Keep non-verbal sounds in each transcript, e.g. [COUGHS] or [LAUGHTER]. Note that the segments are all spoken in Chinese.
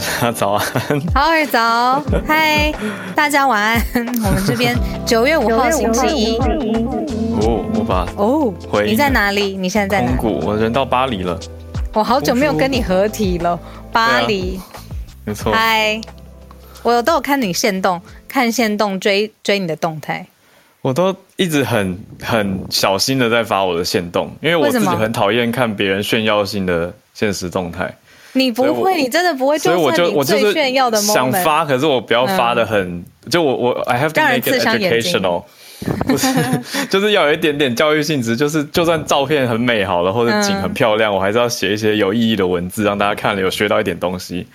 家早安。好儿早，嗨，大家晚安。我们这边 [LAUGHS] 九月五号星期一哦，我把哦回，你在哪里？你现在在哪？我人到巴黎了，我好久没有跟你合体了，巴黎。没错。嗨，我有都有看你线动，看线动追追你的动态。我都一直很很小心的在发我的线动，因为我自己很讨厌看别人炫耀性的现实动态，你不会，你真的不会，所以我就我就是炫耀的 moment，想发，可是我不要发的很，就我我 I have to make it educational。不是，就是要有一点点教育性质，就是就算照片很美好了，或者景嗯很漂亮，我还是要写一些有意义的文字，让大家看了有学到一点东西。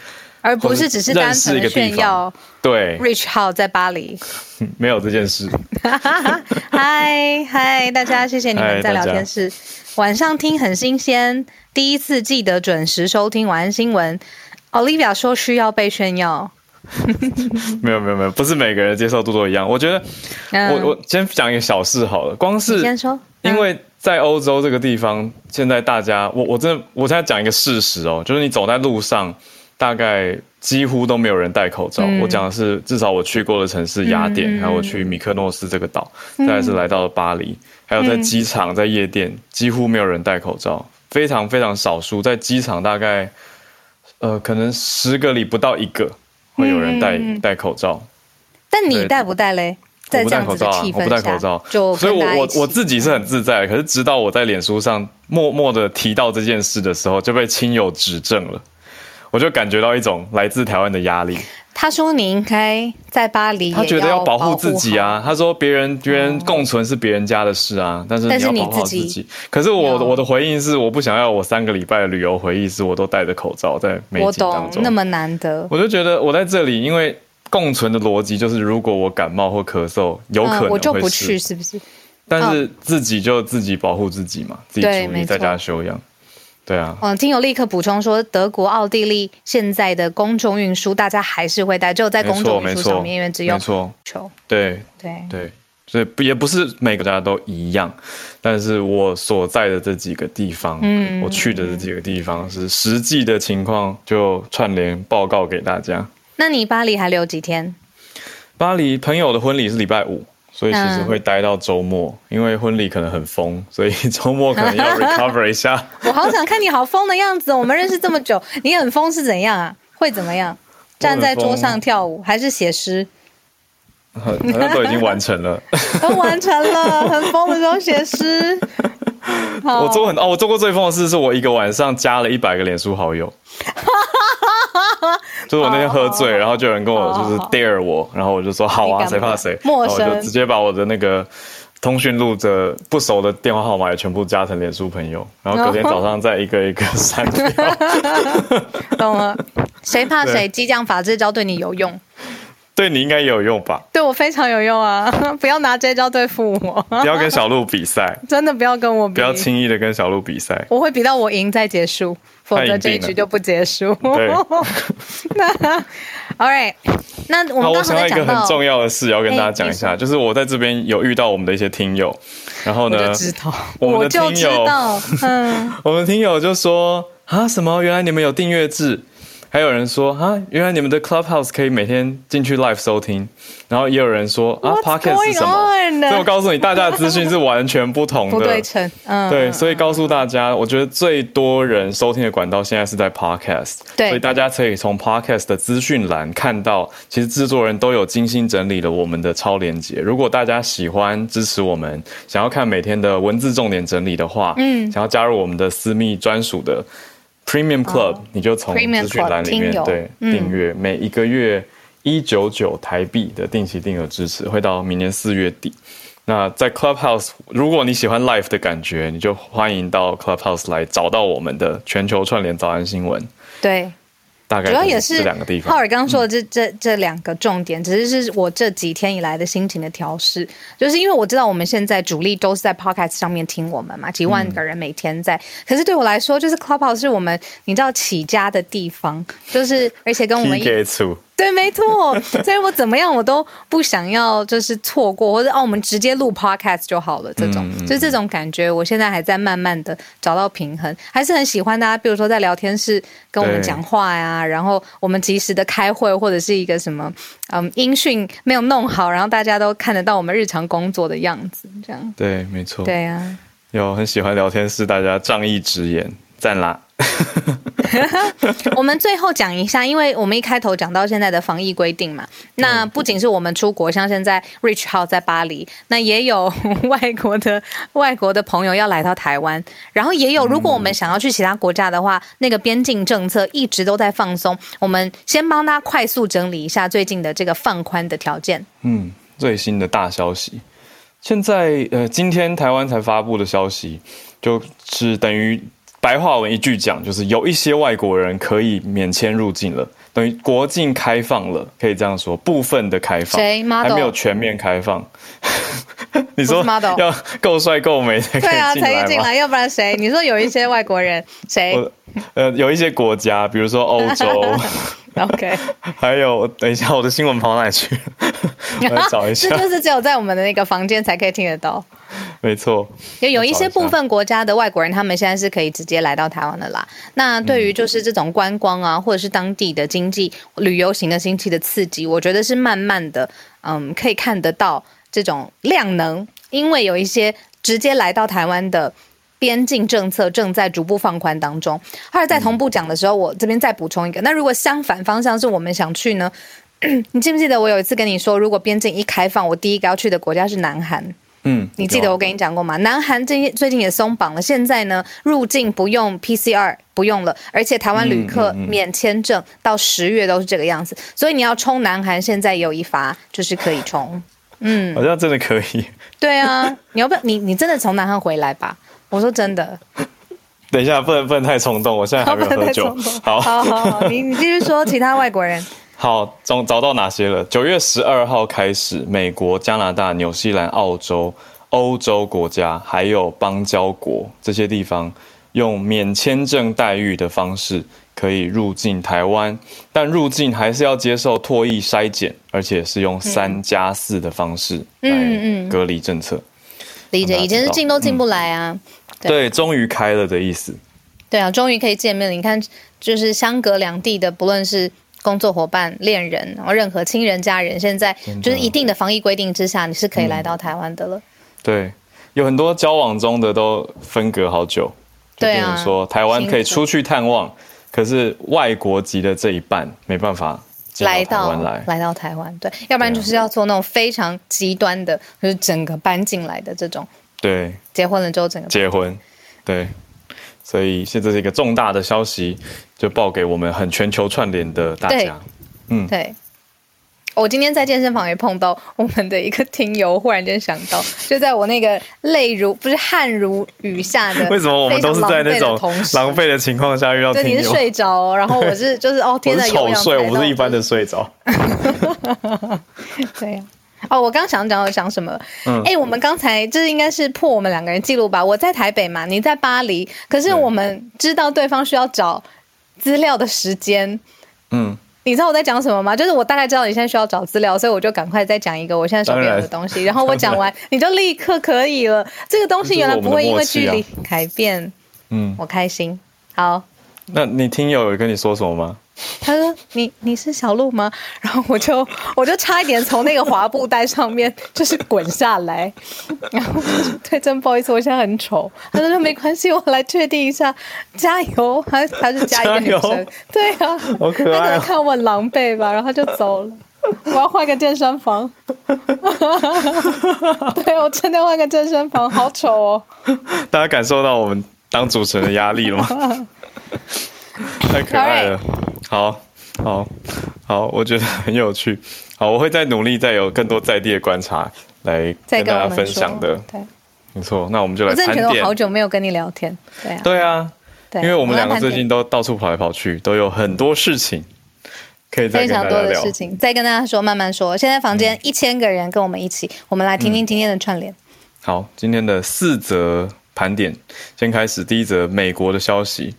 而不是只是单纯的炫耀。对，Rich 号在巴黎，[LAUGHS] 没有这件事。[LAUGHS] 嗨嗨，大家谢谢你们在聊天室，晚上听很新鲜，第一次记得准时收听晚安新闻。Olivia 说需要被炫耀，[LAUGHS] 没有没有没有，不是每个人接受度都一样。我觉得嗯。我我先讲一个小事好了，光是先说，嗯。因为在欧洲这个地方，现在大家，我我真的，我现在讲一个事实哦，就是你走在路上，大概几乎都没有人戴口罩。嗯。我讲的是，至少我去过的城市雅典，嗯还有我去米克诺斯这个岛，再来是来到了巴黎，还有在机场、在夜店，几乎没有人戴口罩，非常非常少数。在机场大概，呃，可能十个里不到一个会有人戴、戴口罩。但你戴不戴嘞？不这样子的戴口罩啊，我不戴口罩，就所以我我自己是很自在。可是直到我在脸书上默默的提到这件事的时候，就被亲友指正了，我就感觉到一种来自台湾的压力。他说你应该在巴黎，他觉得要保护自己。啊，他说别人别人共存是别人家的事啊，但是你你要保护好自己。可是我我的回应是，我不想要我三个礼拜的旅游回忆是我都戴着口罩在美我景当中，。懂那么难得，我就觉得我在这里，因为共存的逻辑就是，如果我感冒或咳嗽，有可能嗯，我就不去，是不是？但是自己就自己保护自己嘛，自己对没错注意在家休养。对啊，嗯，听友立刻补充说，德国、奥地利现在的公众运输，大家还是会带，只有在公众运输上面，因为只有没错，球。对对，对，所以也不是每个家都一样，但是我所在的这几个地方，嗯我去的这几个地方是实际的情况，就串联报告给大家。那你巴黎还留几天？巴黎朋友的婚礼是礼拜五。所以其实嗯会待到周末，因为婚礼可能很疯，所以 [LAUGHS] 周末可能要 recover 一下。[LAUGHS] 我好想看你好疯的样子哦。我们认识这么久，[LAUGHS] 你很疯是怎样啊？会怎么样？站在桌上跳舞，还是写诗？好好像都已经完成了。都完成了，很疯的时候写诗。好 [LAUGHS] 我做过很哦，我做过最疯的事是我一个晚上加了一百个脸书好友，[LAUGHS] 就是我那天喝醉，然后就有人跟我就是 dare 我，然后我就说好啊，谁怕谁，陌生然后我就直接把我的那个通讯录的不熟的电话号码也全部加成脸书朋友，然后隔天早上再一个一个 [LAUGHS] 删掉。懂了。谁怕谁？激将法这招对你有用，对你应该也有用吧？对我非常有用啊！[LAUGHS] 不要拿这招对付我，[LAUGHS] 不要跟小鹿比赛，[LAUGHS] 真的不要跟我比，不要轻易的跟小鹿比赛。我会比到我赢再结束，否则这一局就不结束。对，All right，那我好，们刚我想到一个很重要的事要跟大家讲一哎下，你就是我在这边有遇到我们的一些听友，然后我呢就，知道，我们的就知听友道，嗯，我们听友就说啊，什么？原来你们有订阅制？还有人说啊，原来你们的 Clubhouse 可以每天进去 live 收听，然后也有人说啊，Podcast 是什么？所以我告诉你，大家的资讯是完全不同的，不对称，嗯，对，嗯所以告诉大家，我觉得最多人收听的管道现在是在 Podcast，对。所以大家可以从 Podcast 的资讯栏看到，其实制作人都有精心整理了我们的超连接。如果大家喜欢支持我们，想要看每天的文字重点整理的话，嗯。想要加入我们的私密专属的 Premium Club，、你就从资讯栏里面对嗯订阅，每一个月一九九台币的定期定额支持，会到明年四月底。那在 Clubhouse，如果你喜欢 Life 的感觉，你就欢迎到 Clubhouse 来找到我们的全球串联早安新闻。对。大概主要也是这两个地方。浩尔刚刚说的这这这两个重点，只是是我这几天以来的心情的调试，就是因为我知道我们现在主力都是在 Podcast 上面听我们嘛，几万个人每天在，可是对我来说，就是 Clubhouse 是我们你知道起家的地方，就是而且跟我们一。[LAUGHS] 对，没错，所以我怎么样我都不想要，就是错过，或者哦，我们直接录 podcast 就好了。这种，就这种感觉，我现在还在慢慢的找到平衡，还是很喜欢大家，比如说在聊天室跟我们讲话呀，然后我们及时的开会，或者是一个什么，嗯，音讯没有弄好，然后大家都看得到我们日常工作的样子，这样。对，没错。对呀，有很喜欢聊天室，大家仗义直言，赞啦。[LAUGHS] 我们最后讲一下，因为我们一开头讲到现在的防疫规定嘛，那不仅是我们出国，像现在 Rich 号在巴黎，那也有外国的外国的朋友要来到台湾，然后也有如果我们想要去其他国家的话，那个边境政策一直都在放松。我们先帮大家快速整理一下最近的这个放宽的条件。嗯，最新的大消息，现在呃，今天台湾才发布的消息，就是等于。白话文一句讲，就是有一些外国人可以免签入境了，等于国境开放了，可以这样说，部分的开放，还没有全面开放。[LAUGHS] 你说要够帅够美才可以进来才进来，要不然谁？你说有一些外国人，谁？[LAUGHS] 呃，有一些国家，比如说欧洲。[LAUGHS] OK，[LAUGHS] 还有，等一下，我的新闻跑哪去？[LAUGHS] 我来找一下。这就是只有在我们的那个房间才可以听得到。没错，有有一些部分国家的外国人，他们现在是可以直接来到台湾的啦。那对于就是这种观光啊，或者是当地的经济旅游型的经济的刺激，我觉得是慢慢的，嗯，可以看得到这种量能，因为有一些直接来到台湾的。边境政策正在逐步放宽当中。后来在同步讲的时候，我这边再补充一个。那如果相反方向是我们想去呢？[CLEARS THROAT] 你记不记得我有一次跟你说，如果边境一开放，我第一个要去的国家是南韩。嗯，你记得我跟你讲过吗？南韩最最近也松绑了，现在呢入境不用 PCR 不用了，而且台湾旅客免签证到十月都是这个样子。所以你要冲南韩，现在有一发就是可以冲。嗯，好像真的可以。[LAUGHS] 对啊，你要不要你你真的从南韩回来吧？我说真的，等一下，不能不能太冲动，我现在 [LAUGHS] 还没有喝酒。好，好，好，你你继续说其他外国人。[LAUGHS] 好，找找到哪些了？九月十二号开始，美国、加拿大、纽西兰、澳洲、欧洲国家还有邦交国这些地方，用免签证待遇的方式可以入境台湾，但入境还是要接受唾液筛检，而且是用三加四的方式来隔离政策。理解，以前是进都进不来啊。对，终于开了的意思。对啊，终于可以见面了。你看，就是相隔两地的，不论是工作伙伴、恋人，然后任何亲人、家人，现在就是一定的防疫规定之下，你是可以来到台湾的了。对，有很多交往中的都分隔好久。对啊，说台湾可以出去探望，可是外国籍的这一半没办法。来到来到台湾，对，要不然就是要做那种非常极端的，就是整个搬进来的这种。对，结婚了之后整个结婚，对，所以现在是一个重大的消息，就报给我们很全球串联的大家。嗯，对。我今天在健身房也碰到我们的一个听友，忽然间想到，就在我那个泪如不是汗如雨下的，为什么我们都是在那种狼狈的情况下遇到听友？你是睡着，然后我是就是哦，天呐，丑睡，我不是一般的睡着。[LAUGHS] 对呀，哦，我刚想讲我想什么？哎，我们刚才这应该是破我们两个人记录吧？我在台北嘛，你在巴黎，可是我们知道对方需要找资料的时间，嗯。你知道我在讲什么吗？就是我大概知道你现在需要找资料，所以我就赶快再讲一个我现在手边有的东西，然后我讲完你就立刻可以了。这个东西原来不会因为距离改变，嗯，我开心。好，那你听友有跟你说什么吗？他说：“你你是小鹿吗？”然后我就我就差一点从那个滑布袋上面就是滚下来，然后对，真不好意思，我现在很丑。他说：“没关系，我来确定一下，加油。”他他是加一个女生，对啊，好可爱。他可能看我很狼狈吧，然后他就走了。我要换个健身房。[LAUGHS] 对，我真的换个健身房，好丑哦。大家感受到我们当主持人的压力了吗？[LAUGHS] [LAUGHS] 太可爱了。好好，好，我觉得很有趣。好，我会再努力，再有更多在地的观察来跟大家分享的。对，没错。那我们就来我真的觉得我好久没有跟你聊天。对啊。对啊。对。因为我们两个最近都到处跑来跑去，都有很多事情可以非常多的事情。再跟大家说，慢慢说。现在房间一千个人跟我们一起，我们来听听今天的串联。好，今天的四则盘点，先开始第一则美国的消息。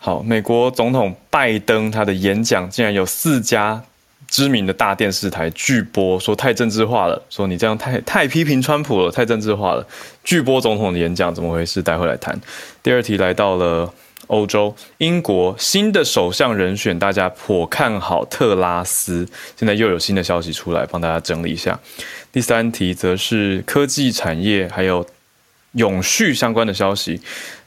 好，美国总统拜登他的演讲竟然有四家知名的大电视台拒播，说太政治化了，说你这样太太批评川普了，太政治化了，拒播总统的演讲，怎么回事？待会来谈。第二题来到了欧洲，英国新的首相人选，大家颇看好特拉斯，现在又有新的消息出来，帮大家整理一下。第三题则是科技产业还有永续相关的消息。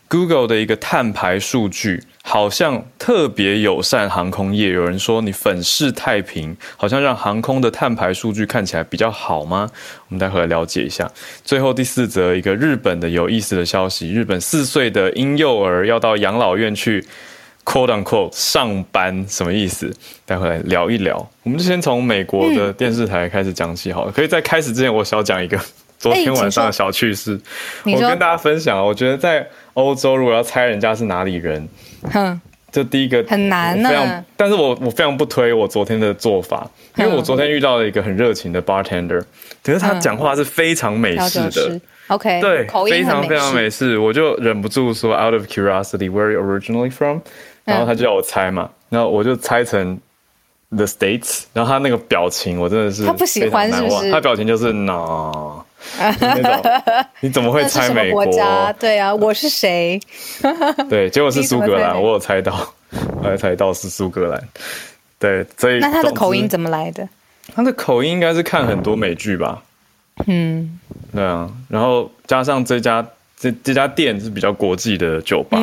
Google 的一个碳排数据好像特别友善航空业，有人说你粉饰太平，好像让航空的碳排数据看起来比较好吗？我们待会来了解一下。最后第四则一个日本的有意思的消息：日本四岁的婴幼儿要到养老院去 “quote unquote” 上班，什么意思？待会来聊一聊。我们就先从美国的电视台开始讲起好了。可以在开始之前，我少讲一个 [LAUGHS] 昨天晚上的小趣事，我跟大家分享。我觉得在欧洲如果要猜人家是哪里人，哼，就第一个很难呢。但是我我非常不推我昨天的做法，因为我昨天遇到了一个很热情的 bartender，可是他讲话是非常美式的，OK，对，非常非常美式，我就忍不住说 out of curiosity where you originally from，然后他就要我猜嘛，然后我就猜成 the states，然后他那个表情我真的是他不喜欢是不是？他表情就是 no。那种你怎么会猜美国？对啊，我是谁？[LAUGHS] 对，结果是苏格兰，我有猜到，[LAUGHS] 我有猜到是苏格兰。对，所以那他的口音怎么来的？他的口音应该是看很多美剧吧。嗯，对啊，然后加上这家这这家店是比较国际的酒吧，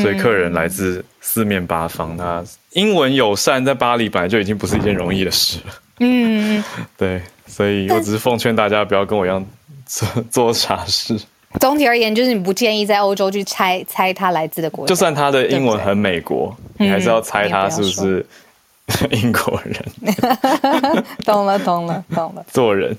所以客人来自四面八方。他英文友善，在巴黎本来就已经不是一件容易的事了。嗯，[LAUGHS] 对，所以我只是奉劝大家不要跟我一样。做 [LAUGHS] 做傻事。总体而言，就是你不建议在欧洲去猜猜他来自的国家。就算他的英文很美国，你还是要猜他是不是 [LAUGHS] 英国人。[LAUGHS] 懂了，懂了，懂了。做人，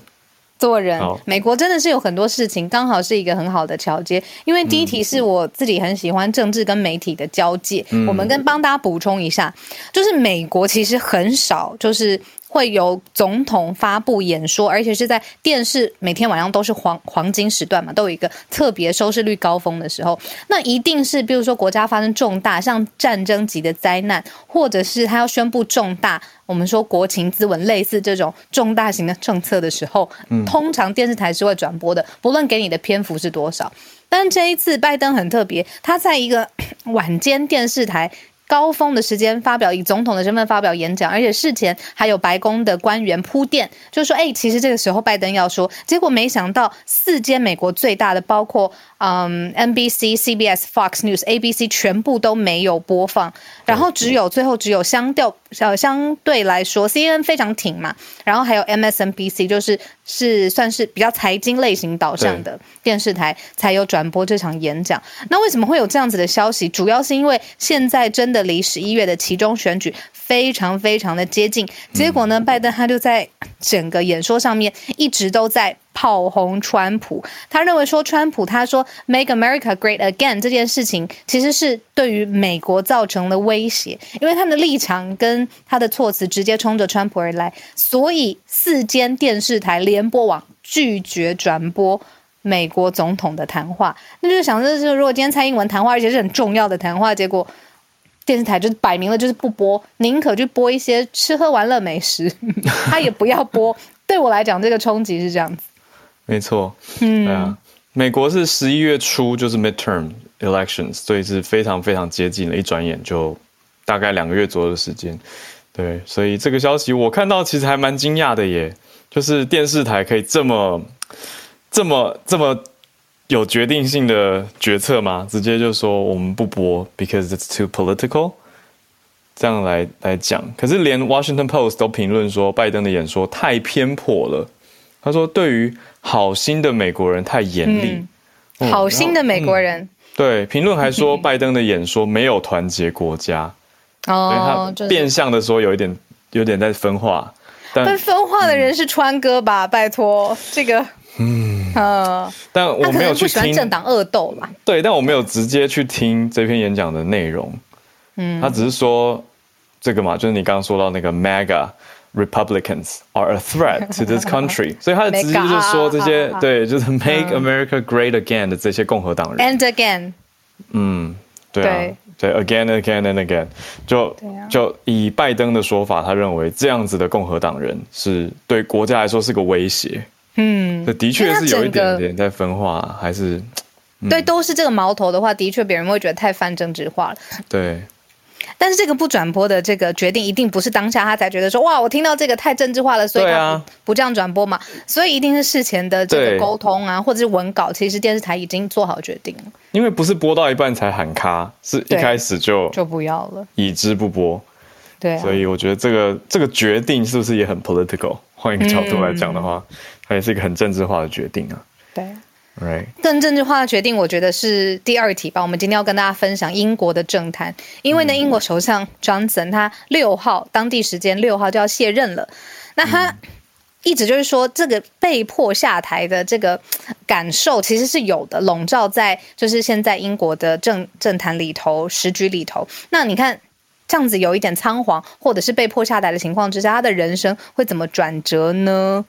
做人。美国真的是有很多事情，刚好是一个很好的桥接。因为第一题是我自己很喜欢政治跟媒体的交界。我们跟帮大家补充一下，就是美国其实很少就是。会有总统发布演说，而且是在电视每天晚上都是黄黄金时段嘛，都有一个特别收视率高峰的时候。那一定是，比如说国家发生重大像战争级的灾难，或者是他要宣布重大，我们说国情咨文类似这种重大型的政策的时候，通常电视台是会转播的，不论给你的篇幅是多少。但这一次拜登很特别，他在一个 [COUGHS] 晚间电视台。高峰的时间发表以总统的身份发表演讲，而且事前还有白宫的官员铺垫，就说，哎，其实这个时候拜登要说，结果没想到四间美国最大的，包括嗯 NBC、CBS、Fox News、ABC 全部都没有播放，然后只有最后只有相调呃相对来说，CNN 非常挺嘛，然后还有 MSNBC 就是是算是比较财经类型导向的电视台才有转播这场演讲。那为什么会有这样子的消息？主要是因为现在真的。离十一月的其中选举非常非常的接近，结果呢，拜登他就在整个演说上面一直都在炮轰川普。他认为说，川普他说 “Make America Great Again” 这件事情其实是对于美国造成了威胁，因为他的立场跟他的措辞直接冲着川普而来，所以四间电视台联播网拒绝转播美国总统的谈话。那就想着，是如果今天蔡英文谈话，而且是很重要的谈话，结果。电视台就摆明了就是不播，宁可去播一些吃喝玩乐美食，[LAUGHS] 他也不要播。对我来讲，这个冲击是这样子。没错，嗯，对啊，美国是十一月初就是 midterm elections，所以是非常非常接近了，一转眼就大概两个月左右的时间。对，所以这个消息我看到其实还蛮惊讶的耶，就是电视台可以这么这么这么。有决定性的决策吗？直接就说我们不播，because it's too political。这样来来讲，可是连 Washington Post 都评论说拜登的演说太偏颇了。他说，对于好心的美国人太严厉。好心的美国人。对，评论还说拜登的演说没有团结国家。[LAUGHS] 哦，他变相的说有一点有点在分化。被但分化的人是川哥吧？拜托，这个，嗯呃，但我没有去听，政党恶斗吧？对，但我没有直接去听这篇演讲的内容。嗯，他只是说这个嘛，就是你刚刚说到那个 MAGA Republicans are a threat to this [LAUGHS] country，所以他的直接就是说这些对，就是 Make America Great Again 的这些共和党人。And again，嗯，对啊，对，again and again and again，就、啊。就以拜登的说法，他认为这样子的共和党人是对国家来说是个威胁。嗯，这的确是有一点点在分化，还是对，都是这个矛头的话，的确别人会觉得太泛政治化了。对但是这个不转播的这个决定，一定不是当下他才觉得说哇，我听到这个太政治化了，所以他不,、不这样转播嘛。所以一定是事前的这对个沟通啊，或者是文稿，其实电视台已经做好决定了，因为不是播到一半才喊卡，是一对开始就就不要了。已知不播，对、啊，所以我觉得这个这个决定是不是也很 political？换一个角度来讲的话，它也是一个很政治化的决定啊。对。更政治化的决定，我觉得是第二题吧。我们今天要跟大家分享英国的政坛，因为呢，英国首相 Johnson 他六号当地时间六号就要卸任了，那他。一直就是说，这个被迫下台的这个感受其实是有的，笼罩在就是现在英国的政政坛里头、时局里头。那你看，这样子有一点仓皇，或者是被迫下台的情况之下，他的人生会怎么转折呢？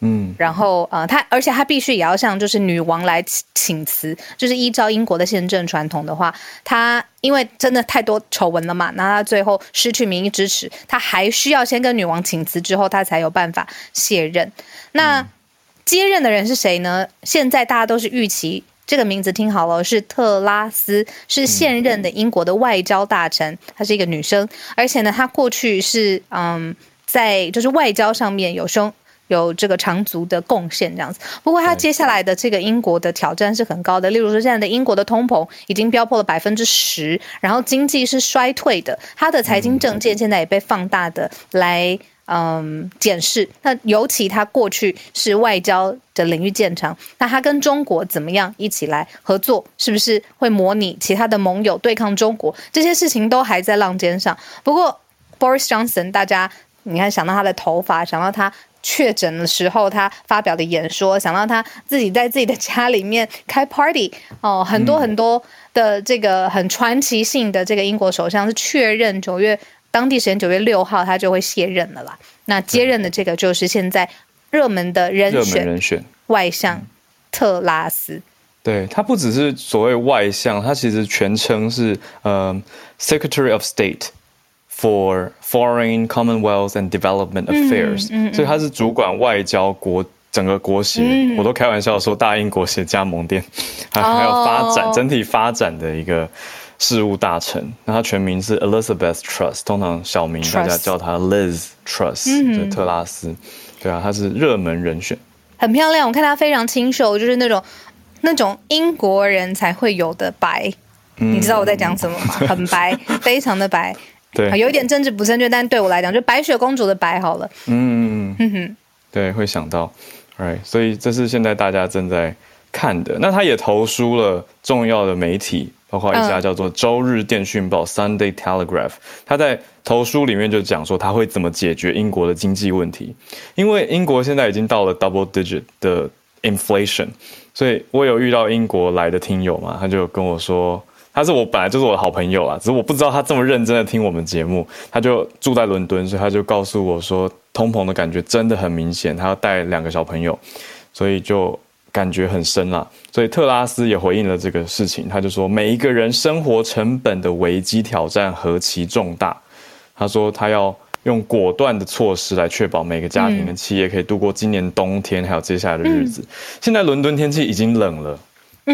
嗯，然后呃，他而且他必须也要向就是女王来请请辞，就是依照英国的宪政传统的话，他因为真的太多丑闻了嘛，那他最后失去民意支持，他还需要先跟女王请辞之后，他才有办法卸任。那接任的人是谁呢？现在大家都是预期。这个名字听好了，是特拉斯，是现任的英国的外交大臣，她是一个女生，而且呢，她过去是嗯，在就是外交上面有胸有这个长足的贡献，这样子。不过，他接下来的这个英国的挑战是很高的，例如说，现在的英国的通膨已经飙破了百分之十，然后经济是衰退的，他的财经政见现在也被放大的来。嗯，检视那尤其他过去是外交的领域建长，那他跟中国怎么样一起来合作？是不是会模拟其他的盟友对抗中国？这些事情都还在浪尖上。不过 Boris Johnson，大家你看想到他的头发，想到他确诊的时候他发表的演说，想到他自己在自己的家里面开 party 哦，很多很多的这个很传奇性的这个英国首相是确认九月。当地时间九月六号，他就会卸任了啦。那接任的这个就是现在热门的人选人选。外相特拉斯。对他不只是所谓外相，他其实全称是呃 Secretary of State for Foreign Commonwealth and Development Affairs，、所以他是主管外交国整个国协。我都开玩笑说大英国协加盟店，[LAUGHS] 还还有发展、哦整体发展的一个事务大臣。那他全名是 Elizabeth Truss，通常小名大家叫他 Liz Truss，、就特拉斯。对啊，他是热门人选。很漂亮，我看他非常清秀，就是那种那种英国人才会有的白。你知道我在讲什么吗？很白，[LAUGHS] 非常的白，对啊，有一点政治不正确，但对我来讲，就白雪公主的白好了。嗯，嗯哼，对，会想到，right，所以这是现在大家正在看的。那他也投书了重要的媒体，包括一家嗯叫做《周日电讯报》（Sunday Telegraph）。他在投书里面就讲说，他会怎么解决英国的经济问题，因为英国现在已经到了 double digit 的 inflation，所以我有遇到英国来的听友嘛，他就跟我说。他是我本来就是我的好朋友啊，只是我不知道他这么认真的听我们节目。他就住在伦敦，所以他就告诉我说，通膨的感觉真的很明显，他要带两个小朋友，所以就感觉很深啦。所以特拉斯也回应了这个事情，他就说，每一个人生活成本的危机挑战何其重大。他说他要用果断的措施来确保每个家庭跟企业可以度过今年冬天还有接下来的日子。现在伦敦天气已经冷了。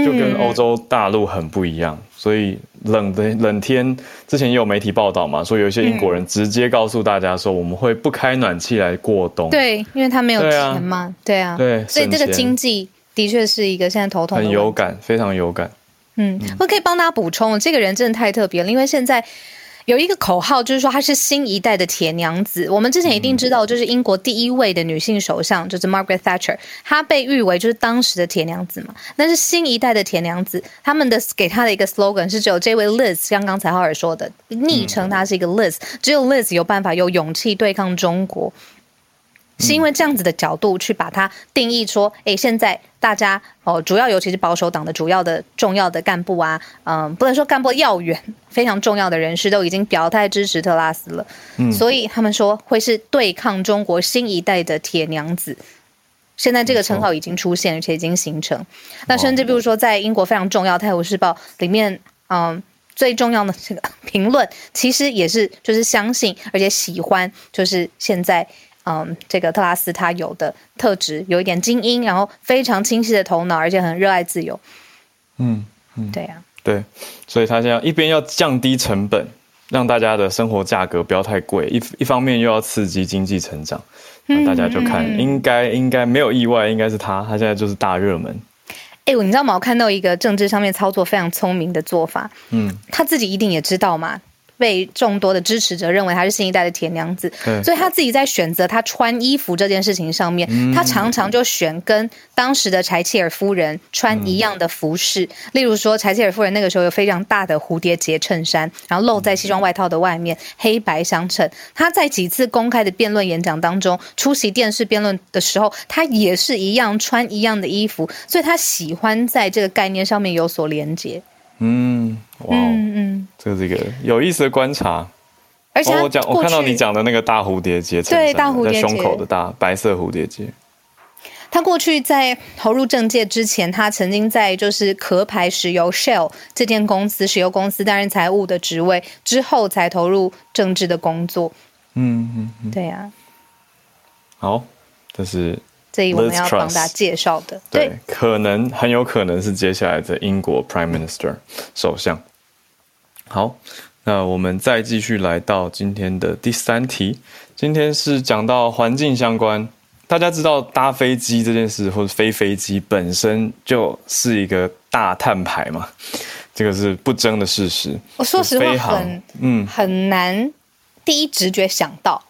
就跟欧洲大陆很不一样，所以冷的冷天之前也有媒体报道嘛，说有一些英国人直接告诉大家说，我们会不开暖气来过冬。对，因为他没有钱嘛，对啊，对所以这个经济的确是一个现在头痛很。有感，非常有感。嗯，我可以帮大家补充，这个人真的太特别了，因为现在有一个口号，就是说她是新一代的铁娘子。我们之前一定知道，就是英国第一位的女性首相，就是 Margaret Thatcher，她被誉为就是当时的铁娘子嘛。但是新一代的铁娘子，他们的给她的一个 slogan 是只有这位 Liz，像刚才浩尔说的，昵称她是一个 Liz，只有 Liz 有办法有勇气对抗中国。是因为这样子的角度去把它定义说，哎，现在大家哦，主要尤其是保守党的主要的重要的干部啊，嗯，不能说干部要员，非常重要的人士都已经表态支持特拉斯了，嗯，所以他们说会是对抗中国新一代的铁娘子。现在这个称号已经出现，而且已经形成。那甚至比如说，在英国非常重要《泰晤士报》里面，嗯，最重要的这个评论，其实也是就是相信而且喜欢，就是现在。嗯，这个特拉斯他有的特质有一点精英，然后非常清晰的头脑，而且很热爱自由。嗯嗯，对呀，对，所以他现在一边要降低成本，让大家的生活价格不要太贵，一一方面又要刺激经济成长，那大家就看应该应该没有意外，应该是他，他现在就是大热门。哎，你知道吗？我看到一个政治上面操作非常聪明的做法，嗯，他自己一定也知道嘛。被众多的支持者认为她是新一代的铁娘子，所以她自己在选择她穿衣服这件事情上面，她常常就选跟当时的柴契尔夫人穿一样的服饰。例如说，柴契尔夫人那个时候有非常大的蝴蝶结衬衫，然后露在西装外套的外面，黑白相衬。她在几次公开的辩论演讲当中，出席电视辩论的时候，她也是一样穿一样的衣服，所以她喜欢在这个概念上面有所连接。嗯，哇，嗯嗯，这是一个有意思的观察。而且我讲，我看到你讲的那个大蝴蝶结，对，大蝴蝶结，胸口的大白色蝴蝶结。他过去在投入政界之前，他曾经在就是壳牌石油 Shell 这间公司石油公司担任财务的职位，之后才投入政治的工作。嗯嗯，对呀。好，这是。这一我们要帮大家介绍的，对，可能很有可能是接下来的英国 Prime Minister 首相。好，那我们再继续来到今天的第三题。今天是讲到环境相关，大家知道搭飞机这件事，或者飞飞机本身就是一个大碳排嘛？这个是不争的事实。我说实话，很嗯很难第一直觉想到。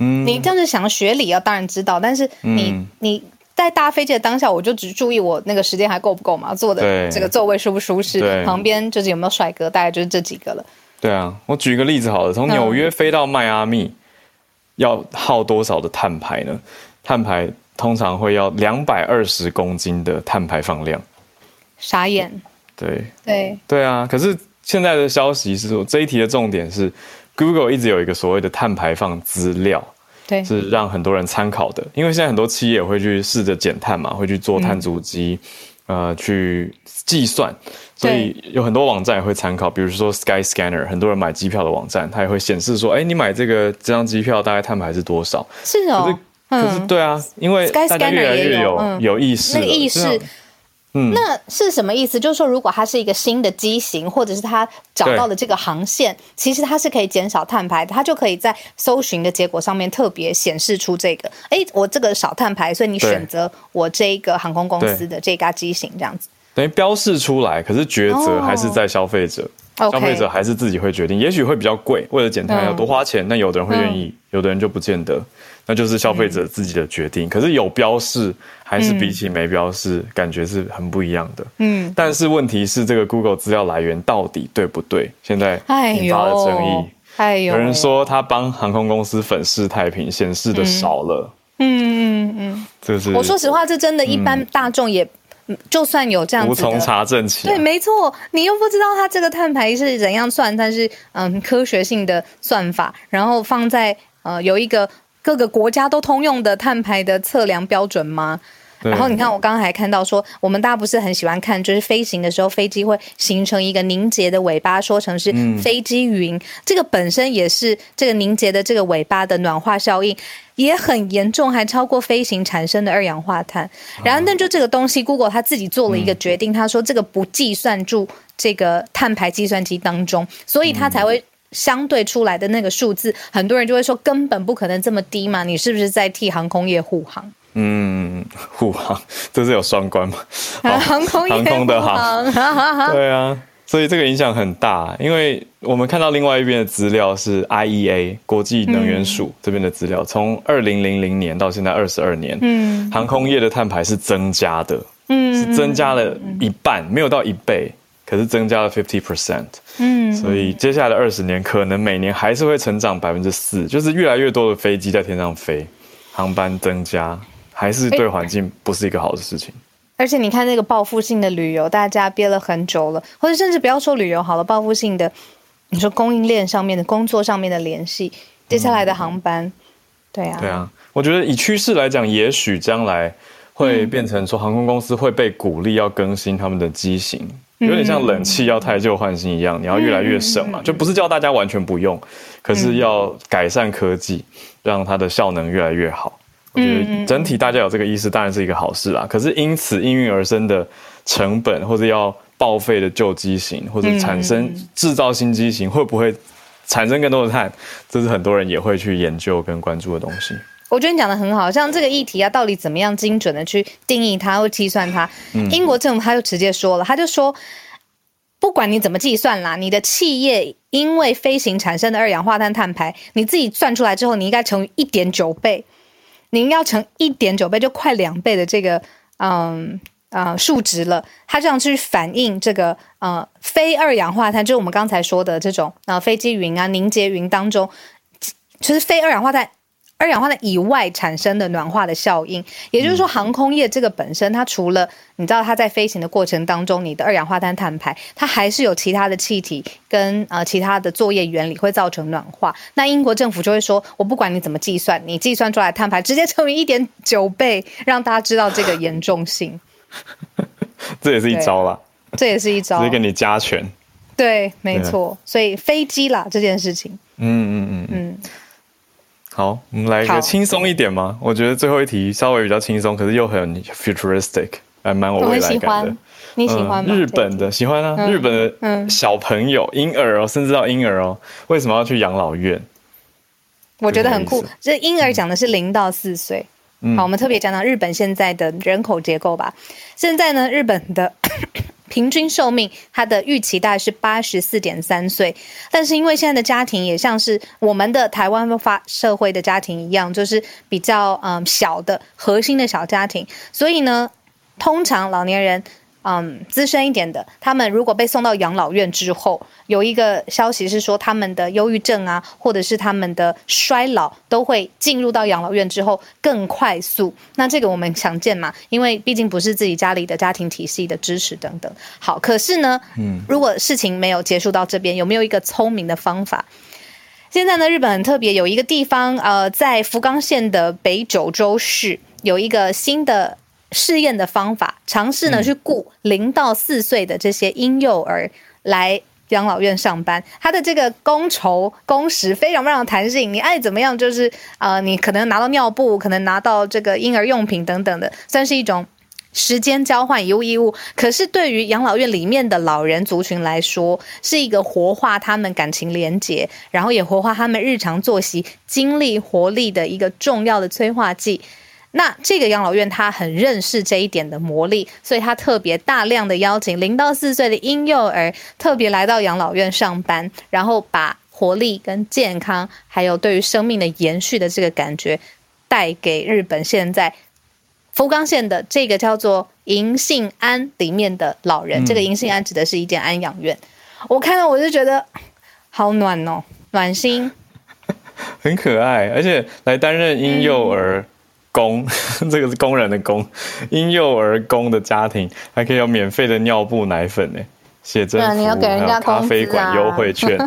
嗯，你这样子想学理啊，当然知道，但是你你在搭飞机的当下，我就只注意我那个时间还够不够嘛，坐的这个座位舒不舒适，旁边就是有没有帅哥，大概就是这几个了。对啊，我举一个例子好了，从纽约飞到迈阿密要耗多少的碳排呢？碳排通常会要两百二十公斤的碳排放量。傻眼。对对对啊！可是现在的消息是说，这一题的重点是。Google 一直有一个所谓的碳排放资料，对，是让很多人参考的。因为现在很多企业会去试着减碳嘛，会去做碳足迹，呃，去计算，所以有很多网站也会参考。比如说 Sky Scanner，很多人买机票的网站，它也会显示说，哎，你买这个这张机票大概碳排是多少？是哦，可是对啊，因为大家越来越有有意识，那个意识。嗯，那是什么意思？就是说，如果它是一个新的机型，或者是它找到了这个航线，其实它是可以减少碳排的，它就可以在搜寻的结果上面特别显示出这个。哎，我这个少碳排，所以你选择我这一个航空公司的这架机型，这样子等于标示出来。可是抉择还是在消费者，消费者还是自己会决定。也许会比较贵，为了减碳要多花钱，那有的人会愿意，有的人就不见得。那就是消费者自己的决定，可是有标示还是比起没标示，感觉是很不一样的。嗯，但是问题是这个 Google 资料来源到底对不对？现在引发了争议。哎呦，有人说他帮航空公司粉饰太平，显示的少了。嗯嗯嗯，这是我说实话，这真的，一般大众也就算有这样子无从查证起。对，没错，你又不知道他这个碳排是怎样算，但是嗯，科学性的算法，然后放在呃有一个。各个国家都通用的碳排的测量标准吗？然后你看，我刚刚还看到说，我们大家不是很喜欢看，就是飞行的时候，飞机会形成一个凝结的尾巴，说成是飞机云。这个本身也是这个凝结的这个尾巴的暖化效应也很严重，还超过飞行产生的二氧化碳。然后，那就这个东西，Google 他自己做了一个决定，他说这个不计算住这个碳排计算机当中，所以他才会。相对出来的那个数字，很多人就会说根本不可能这么低嘛？你是不是在替航空业护航？嗯，护航这是有双关吗？[LAUGHS] 航空航空的航，对啊，所以这个影响很大，因为我们看到另外一边的资料是 IEA 国际能源署这边的资料，从二零零零年到现在二十二年，嗯，航空业的碳排是增加的，嗯，是增加了一半，没有到一倍，可是增加了 fifty percent，嗯，所以接下来的二十年可能每年还是会成长百分之四，就是越来越多的飞机在天上飞，航班增加，还是对环境不是一个好的事情。而且你看那个报复性的旅游，大家憋了很久了，或者甚至不要说旅游好了，报复性的，你说供应链上面的工作上面的联系，接下来的航班，对啊，对啊，我觉得以趋势来讲，也许将来会变成说航空公司会被鼓励要更新他们的机型，有点像冷气要太旧换新一样，你要越来越省嘛，就不是叫大家完全不用，可是要改善科技，让它的效能越来越好。我觉得整体大家有这个意识，当然是一个好事啦。可是因此应运而生的成本，或者要报废的旧机型，或者产生制造新机型，会不会产生更多的碳？这是很多人也会去研究跟关注的东西。我觉得你讲的很好，像这个议题啊，到底怎么样精准的去定义它或计算它？英国政府他就直接说了，他就说，不管你怎么计算啦，你的企业因为飞行产生的二氧化碳碳排，你自己算出来之后，你应该乘以一点九倍。您要乘一点九倍，就快两倍的这个嗯呃数值了。它这样去反映这个呃非二氧化碳，就是我们刚才说的这种呃飞机云啊凝结云当中，其实非二氧化碳。二氧化碳以外产生的暖化的效应，也就是说，航空业这个本身，它除了你知道它在飞行的过程当中，你的二氧化碳碳排，它还是有其他的气体跟呃其他的作业原理会造成暖化。那英国政府就会说，我不管你怎么计算，你计算出来碳排直接乘以一点九倍，让大家知道这个严重性。[LAUGHS] 这也是一招啦，这也是一招，直接给你加权。对，没错。所以飞机啦这件事情，嗯嗯嗯嗯。好，我们来一个轻松一点吗？我觉得最后一题稍微比较轻松，可是又很 futuristic，还蛮我未来感的。你喜欢吗？日本的喜欢啊，日本的小朋友、婴儿哦，甚至到婴儿哦，为什么要去养老院？我觉得很酷。这婴儿讲的是零到四岁。好，我们特别讲到日本现在的人口结构吧。现在呢，日本的。平均寿命，它的预期大概是八十四点三岁，但是因为现在的家庭也像是我们的台湾发社会的家庭一样，就是比较嗯小的核心的小家庭，所以呢，通常老年人。嗯，资深一点的，他们如果被送到养老院之后，有一个消息是说，他们的忧郁症啊，或者是他们的衰老，都会进入到养老院之后更快速。那这个我们常见嘛，因为毕竟不是自己家里的家庭体系的支持等等。好，可是呢，嗯，如果事情没有结束到这边，有没有一个聪明的方法？现在呢，日本很特别，有一个地方，呃，在福冈县的北九州市，有一个新的。试验的方法，尝试呢去雇零到四岁的这些婴幼儿来养老院上班。他的这个工酬工时非常非常弹性，你爱怎么样就是呃，你可能拿到尿布，可能拿到这个婴儿用品等等的，算是一种时间交换一物一物。可是对于养老院里面的老人族群来说，是一个活化他们感情连结，然后也活化他们日常作息精力活力的一个重要的催化剂。那这个养老院他很认识这一点的魔力，所以他特别大量的邀请零到四岁的婴幼儿特别来到养老院上班，然后把活力跟健康，还有对于生命的延续的这个感觉带给日本现在福冈县的这个叫做银杏庵里面的老人。这个银杏庵指的是一间安养院，我看到我就觉得好暖哦，暖心，[LAUGHS] 很可爱，而且来担任婴幼儿。工，[LAUGHS] 这个是工人的工，婴幼儿工的家庭还可以有免费的尿布、奶粉呢，写真服还有咖啡馆优惠 [LAUGHS] 券，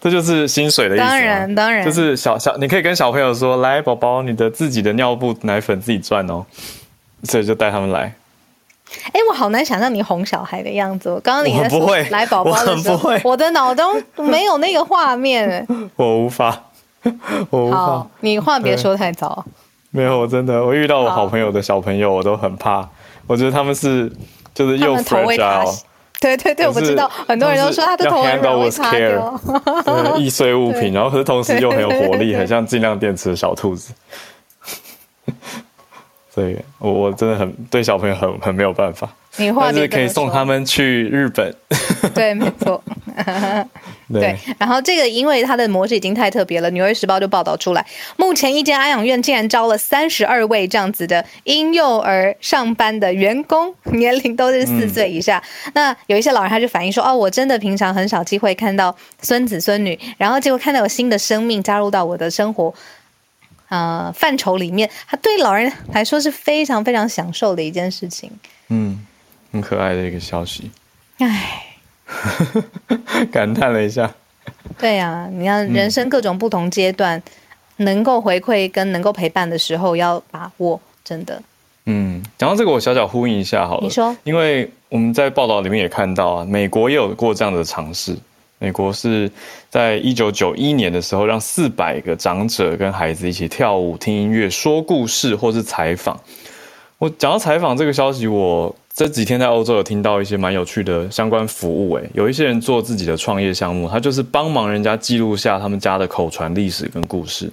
这就是薪水的意思。当然，当然，就是小小，你可以跟小朋友说：“来，宝宝，你的自己的尿布、奶粉自己赚哦。”所以就带他们来。哎，我好难想象你哄小孩的样子。我刚刚你在说来宝宝的时候，我的脑中没有那个画面。[LAUGHS] 我无法，我无法。你话别说太早。没有，我真的，我遇到我好朋友的小朋友，我都很怕。我觉得他们是，就是又 fragile，对对对，我知道，很多人都说他的头很容易塌掉，易碎物品，然后可是同时又很有活力，很像尽量电池的小兔子。[LAUGHS] 所以，我我真的很对小朋友很很没有办法。你话但是可以送他们去日本。对，没错。[LAUGHS] 对，然后这个因为它的模式已经太特别了，《纽约时报》就报道出来，目前一间安养院竟然招了三十二位这样子的婴幼儿上班的员工，年龄都是四岁以下。那有一些老人他就反映说：“哦，我真的平常很少机会看到孙子孙女，然后结果看到有新的生命加入到我的生活，呃，范畴里面，他对老人来说是非常非常享受的一件事情。”嗯，很可爱的一个消息。唉。[LAUGHS] 感叹了一下，对呀，你看人生各种不同阶段，能够回馈跟能够陪伴的时候要把握，真的。嗯，讲到这个，我小小呼应一下好了。你说，因为我们在报道里面也看到啊，美国也有过这样的尝试。美国是在一九九一年的时候，让四百个长者跟孩子一起跳舞、听音乐、说故事或是采访。我讲到采访这个消息，我。这几天在欧洲有听到一些蛮有趣的相关服务，诶，有一些人做自己的创业项目，他就是帮忙人家记录下他们家的口传历史跟故事，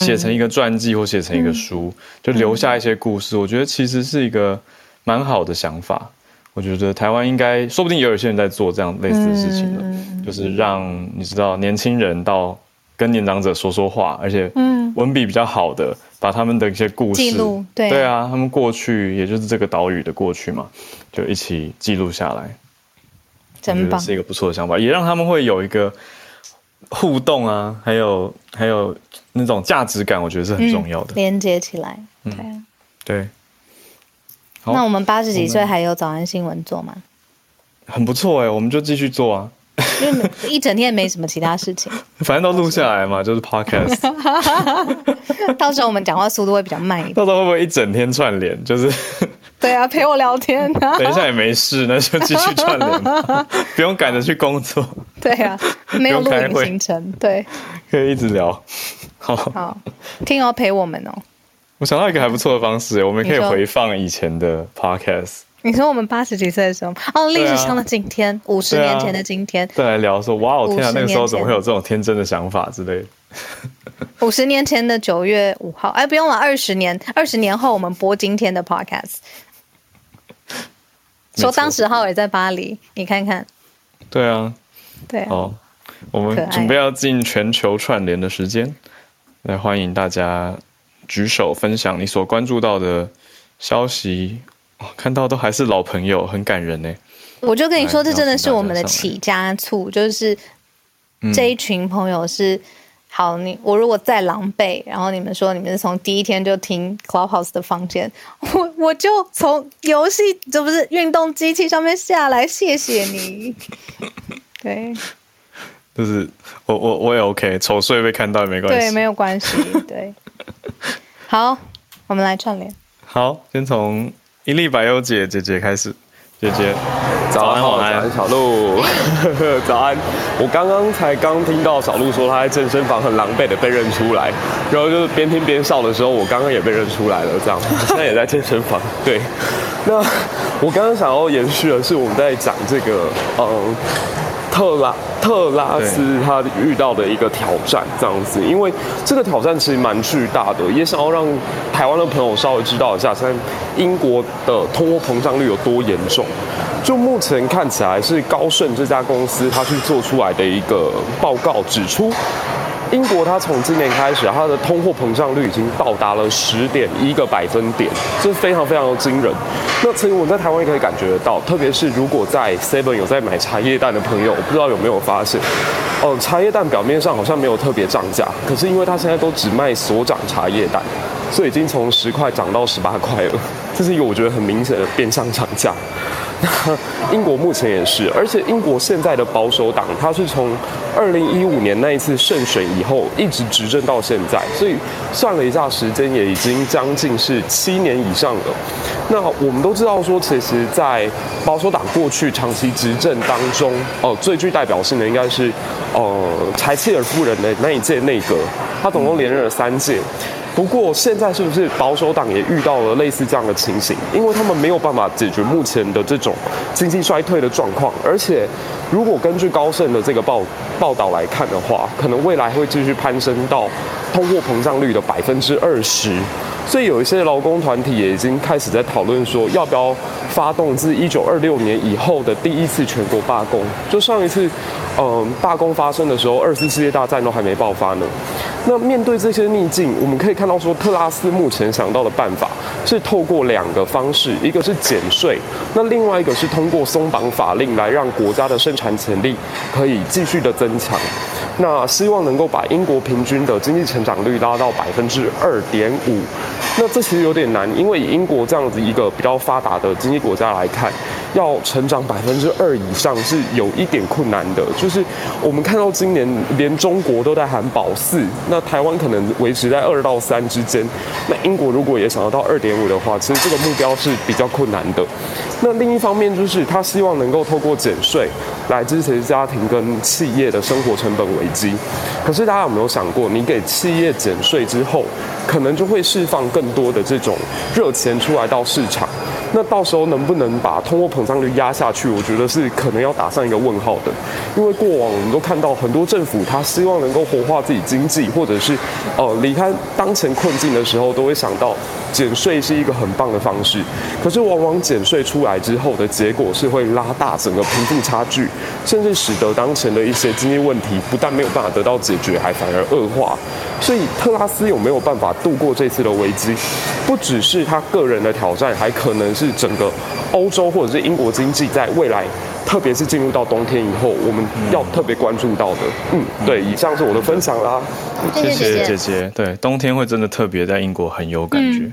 写成一个传记或写成一个书，就留下一些故事。我觉得其实是一个蛮好的想法。我觉得台湾应该说不定也有些人在做这样类似的事情了，就是让你知道年轻人到跟年长者说说话，而且文笔比较好的。把他们的一些故事记录，对对啊，他们过去也就是这个岛屿的过去嘛，就一起记录下来，真棒，是一个不错的想法，也让他们会有一个互动啊，还有还有那种价值感，我觉得是很重要的，连接起来，对对。那我们八十几岁还有早安新闻做吗？很不错哎，我们就继续做啊。[LAUGHS] 因为一整天没什么其他事情，[LAUGHS] 反正都录下来嘛，就是 podcast。[LAUGHS] 到时候我们讲话速度会比较慢一点。到时候会不会一整天串联？就是对啊，陪我聊天啊。等一下也没事，那就继续串联，不用赶着去工作。对啊，没有录影行程，对，可以一直聊。好，好，听哦，陪我们哦。我想到一个还不错的方式，我们可以回放以前的 podcast。[LAUGHS] 你说我们八十几岁的时候，哦，历史上的今天，五十年前的今天，再来聊说，哇，哦天啊，那个时候怎么会有这种天真的想法之类的？[LAUGHS] [LAUGHS] 五十年前的九月五号，哎，不用了，二十年，二十年后我们播今天的 podcast，说当时浩伟在巴黎，你看看，对啊，对，哦，我们准备要进全球串联的时间，来欢迎大家举手分享你所关注到的消息。看到都还是老朋友，很感人呢。我就跟你说，这真的是我们的起家处，就是这一群朋友是好。你我如果再狼狈，然后你们说你们是从第一天就听 Clubhouse 的房间，[LAUGHS] 我我就从游戏这不是运动机器上面下来，谢谢你。[LAUGHS] 对，就是我我我也 OK，丑睡被看到也没关系，对，没有关系。对，[LAUGHS] 好，我们来串联。好，先从。一粒百优姐姐姐开始，姐姐早安晚安小鹿，[LAUGHS] 早安。我刚刚才刚听到小鹿说她在健身房很狼狈的被认出来，然后就是边听边笑的时候，我刚刚也被认出来了。这样，我 [LAUGHS] 现在也在健身房。对，那我刚刚想要延续的是我们在讲这个，嗯。特拉特拉斯他遇到的一个挑战，这样子，因为这个挑战其实蛮巨大的，也想要让台湾的朋友稍微知道一下，现在英国的通货膨胀率有多严重。就目前看起来是高盛这家公司他去做出来的一个报告指出。英国它从今年开始，它的通货膨胀率已经到达了十点一个百分点，这是非常非常的惊人。那其实我在台湾也可以感觉得到，特别是如果在 Seven 有在买茶叶蛋的朋友，我不知道有没有发现，哦，茶叶蛋表面上好像没有特别涨价，可是因为它现在都只卖所长茶叶蛋，所以已经从十块涨到十八块了，这是一个我觉得很明显的变相涨价。英国目前也是，而且英国现在的保守党，它是从二零一五年那一次胜选以后一直执政到现在，所以算了一下时间，也已经将近是七年以上了。那我们都知道说，其实，在保守党过去长期执政当中，哦，最具代表性的应该是，呃，柴契尔夫人的那一届内阁，他总共连任了三届。不过现在是不是保守党也遇到了类似这样的情形？因为他们没有办法解决目前的这种经济衰退的状况，而且如果根据高盛的这个报报道来看的话，可能未来会继续攀升到通货膨胀率的百分之二十。所以有一些劳工团体也已经开始在讨论说，要不要发动自一九二六年以后的第一次全国罢工。就上一次，嗯，罢工发生的时候，二次世界大战都还没爆发呢。那面对这些逆境，我们可以看到说，特拉斯目前想到的办法是透过两个方式，一个是减税，那另外一个是通过松绑法令来让国家的生产潜力可以继续的增强。那希望能够把英国平均的经济成长率拉到百分之二点五。那这其实有点难，因为以英国这样子一个比较发达的经济国家来看，要成长百分之二以上是有一点困难的。就是我们看到今年连中国都在喊保四，那台湾可能维持在二到三之间。那英国如果也想要到二点五的话，其实这个目标是比较困难的。那另一方面就是他希望能够透过减税来支持家庭跟企业的生活成本危机。可是大家有没有想过，你给企业减税之后，可能就会释放更多的这种热钱出来到市场？那到时候能不能把通货膨胀率压下去？我觉得是可能要打上一个问号的。因为过往我们都看到很多政府，他希望能够活化自己经济，或者是呃离开当前困境的时候，都会想到减税是一个很棒的方式。可是往往减税出来之后的结果是会拉大整个贫富差距，甚至使得当前的一些经济问题不但没有办法得到解决，还反而恶化。所以特拉斯有没有办法度过这次的危机，不只是他个人的挑战，还可能是整个欧洲或者是英国经济在未来，特别是进入到冬天以后，我们要特别关注到的。嗯，对，以上是我的分享啦。谢谢姐姐。对，冬天会真的特别在英国很有感觉。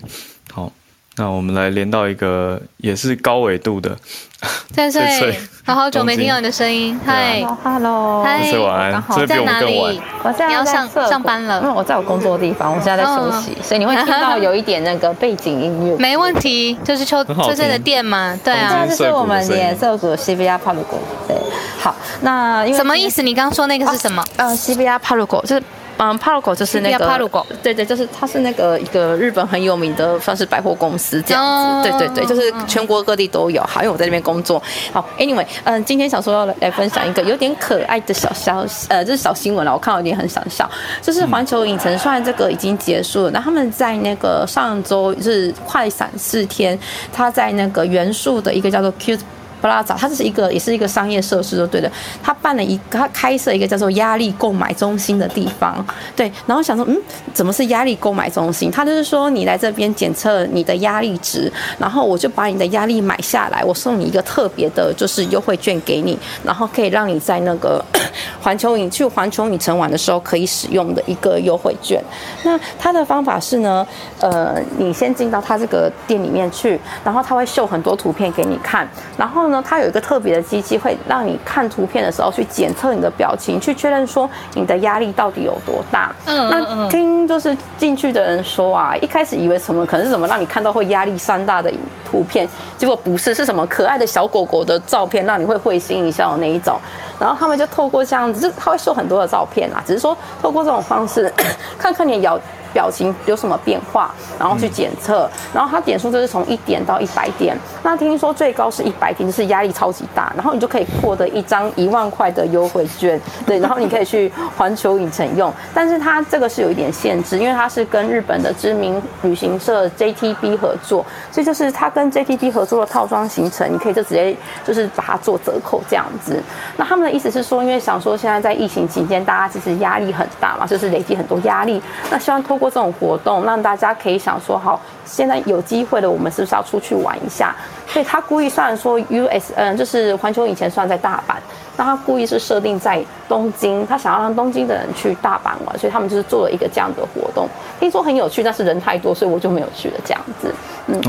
好。那我们来连到一个也是高纬度的，[LAUGHS] 翠翠，好好久没听到你的声音，嗨，Hello，嗨，翠翠晚安，这在哪里？我现在要上上班了，嗯，我在我工作的地方，我现在在休息，所以你会听到有一点那个背景音乐，没问题，就是秋翠翠的店嘛，对啊，这是我们的涩谷 C V R 帕鲁果，对，好，那什么意思？你刚刚说那个是什么？呃，C V R 帕鲁果就是。嗯，帕鲁狗就是那个帕鲁狗，对对，就是它是那个一个日本很有名的，算是百货公司这样子。对对对，就是全国各地都有。好，因为我在那边工作。好，Anyway，嗯，今天想说要来分享一个有点可爱的小消息，呃，这是小新闻了，我看到有点很想笑。就是环球影城，虽然这个已经结束了，那他们在那个上周是快闪四天，他在那个元素的一个叫做 Q。布拉扎，它这是一个，也是一个商业设施，都对的。他办了一个，他开设一个叫做压力购买中心的地方，对。然后想说，嗯，怎么是压力购买中心？他就是说，你来这边检测你的压力值，然后我就把你的压力买下来，我送你一个特别的，就是优惠券给你，然后可以让你在那个 [COUGHS] 环球影去环球影城玩的时候可以使用的一个优惠券。那他的方法是呢，呃，你先进到他这个店里面去，然后他会秀很多图片给你看，然后。呢，它有一个特别的机器，会让你看图片的时候去检测你的表情，去确认说你的压力到底有多大。嗯，那听就是进去的人说啊，一开始以为什么可能是什么让你看到会压力山大的图片，结果不是，是什么可爱的小狗狗的照片，让你会会心一笑的那一种。然后他们就透过这样子，就他会收很多的照片啊，只是说透过这种方式，[COUGHS] 看看你咬。表情有什么变化，然后去检测，然后它点数就是从一点到一百点。那听说最高是一百点，就是压力超级大，然后你就可以获得一张一万块的优惠券，[LAUGHS] 对，然后你可以去环球影城用。但是它这个是有一点限制，因为它是跟日本的知名旅行社 JTB 合作，所以就是它跟 JTB 合作的套装行程，你可以就直接就是把它做折扣这样子。那他们的意思是说，因为想说现在在疫情期间，大家其实压力很大嘛，就是累积很多压力，那希望通过这种活动，让大家可以想说，好，现在有机会了，我们是不是要出去玩一下？所以他故意算说，US，嗯，就是环球以前算在大阪。那他故意是设定在东京，他想要让东京的人去大阪玩，所以他们就是做了一个这样的活动。听说很有趣，但是人太多，所以我就没有去了。这样子，嗯，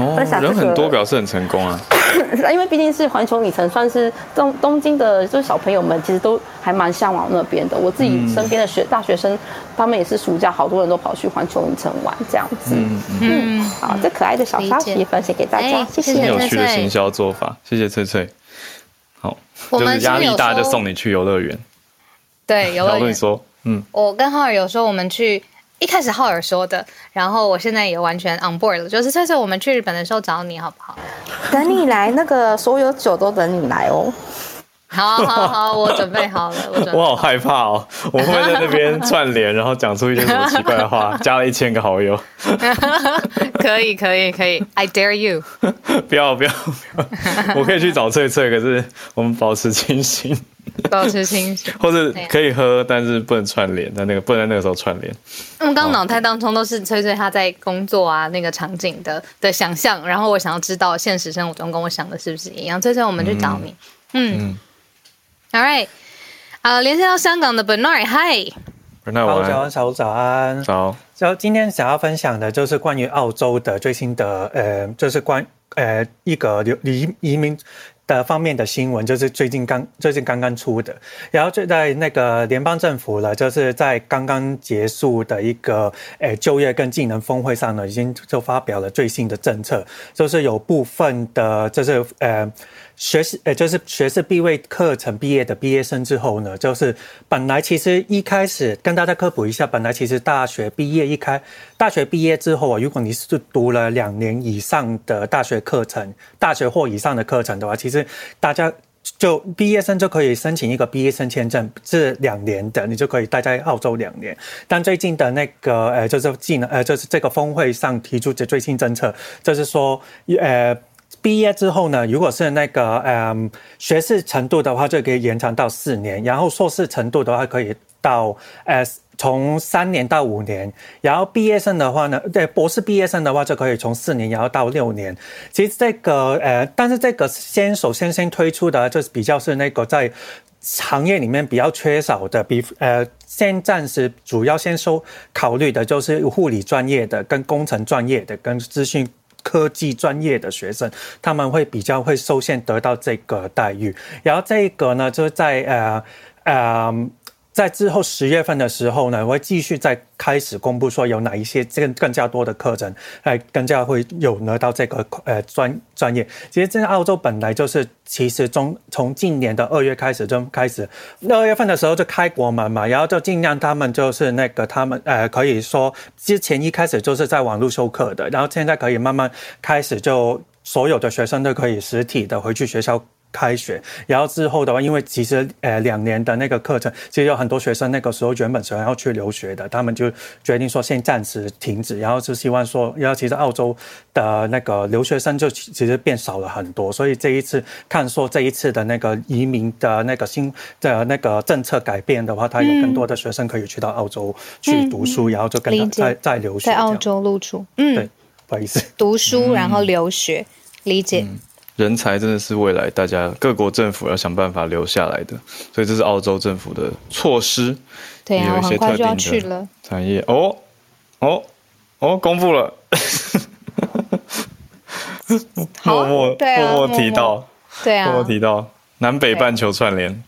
人很多表示很成功啊。[LAUGHS] 因为毕竟是环球影城，算是东东京的，就是小朋友们其实都还蛮向往那边的。我自己身边的学大学生，他们也是暑假好多人都跑去环球影城玩这样子。嗯嗯，好，这可爱的小消息分享给大家，谢谢。有趣的行销做法，谢谢翠翠。就是压力大就送你去游乐园。对，游乐园。你说，嗯，我跟浩尔有说我们去，一开始浩尔说的，然后我现在也完全 on board 了。就是这次我们去日本的时候找你好不好？等你来，那个所有酒都等你来哦。好好好，我准备好了，我准备。我好害怕哦，我会在那边串联，然后讲出一些什么奇怪的话，加了一千个好友。[LAUGHS] 可以可以可以，I dare you！[LAUGHS] 不要不要不要，我可以去找翠翠，可是我们保持清醒，保持清醒，[LAUGHS] 或者可以喝，但是不能串联，在那个不能在那个时候串联。那么刚刚脑袋当中都是翠翠她在工作啊那个场景的的想象，然后我想要知道现实生活中跟我想的是不是一样。翠翠，我们去找你。嗯。All right，啊，连线到香港的 Bernard，Hi，Bernard，早安，早早安，早。就今天想要分享的就是关于澳洲的最新的，呃，就是关，呃，一个流移移民的方面的新闻，就是最近刚最近刚刚出的，然后就在那个联邦政府了，就是在刚刚结束的一个，呃，就业跟技能峰会上呢，已经就发表了最新的政策，就是有部分的，就是呃。学士，呃，就是学士毕位课程毕业的毕业生之后呢，就是本来其实一开始跟大家科普一下，本来其实大学毕业一开，大学毕业之后啊，如果你是读了两年以上的大学课程，大学或以上的课程的话，其实大家就毕业生就可以申请一个毕业生签证，是两年的，你就可以待在澳洲两年。但最近的那个，呃，就是技能，呃，就是这个峰会上提出的最新政策，就是说，呃。毕业之后呢，如果是那个嗯学士程度的话，就可以延长到四年；然后硕士程度的话，可以到呃从三年到五年；然后毕业生的话呢，对博士毕业生的话，就可以从四年然后到六年。其实这个呃，但是这个先首先先推出的，就是比较是那个在行业里面比较缺少的，比呃先暂时主要先收考虑的就是护理专业的、跟工程专业的、跟资讯。科技专业的学生，他们会比较会受限得到这个待遇。然后这个呢，就是在呃呃。在之后十月份的时候呢，我会继续再开始公布说有哪一些更更加多的课程，哎，更加会有拿到这个呃专专业。其实，在澳洲本来就是，其实从从今年的二月开始就开始，二月份的时候就开国门嘛，然后就尽量他们就是那个他们呃可以说之前一开始就是在网络授课的，然后现在可以慢慢开始就所有的学生都可以实体的回去学校。开学，然后之后的话，因为其实呃两年的那个课程，其实有很多学生那个时候原本想要去留学的，他们就决定说先暂时停止，然后就希望说，然后其实澳洲的那个留学生就其实变少了很多，所以这一次看说这一次的那个移民的那个新的那个政策改变的话，他有更多的学生可以去到澳洲去读书，然后就跟在在留学，在澳洲露出，嗯，对，不好意思，读书然后留学，理解。人才真的是未来大家各国政府要想办法留下来的，所以这是澳洲政府的措施。对啊，有一些特定的产业哦哦哦，公布了，[LAUGHS] [LAUGHS] 默默默默提到，对啊，默默提到南北半球串联。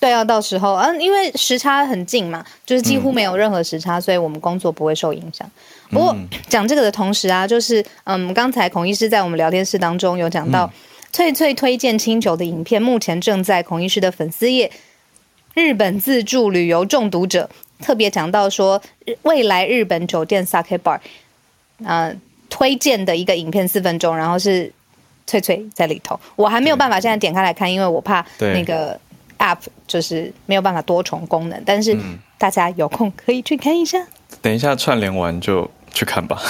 对啊，到时候嗯，因为时差很近嘛，就是几乎没有任何时差，所以我们工作不会受影响。不过讲这个的同时啊，就是嗯，刚才孔医师在我们聊天室当中有讲到，翠翠推荐清酒的影片，目前正在孔医师的粉丝页日本自助旅游中毒者特别讲到说，未来日本酒店 sake bar 啊推荐的一个影片四分钟，然后是翠翠在里头，我还没有办法现在点开来看，因为我怕那个 app 就是没有办法多重功能，但是大家有空可以去看一下。等一下串联完就。去看吧。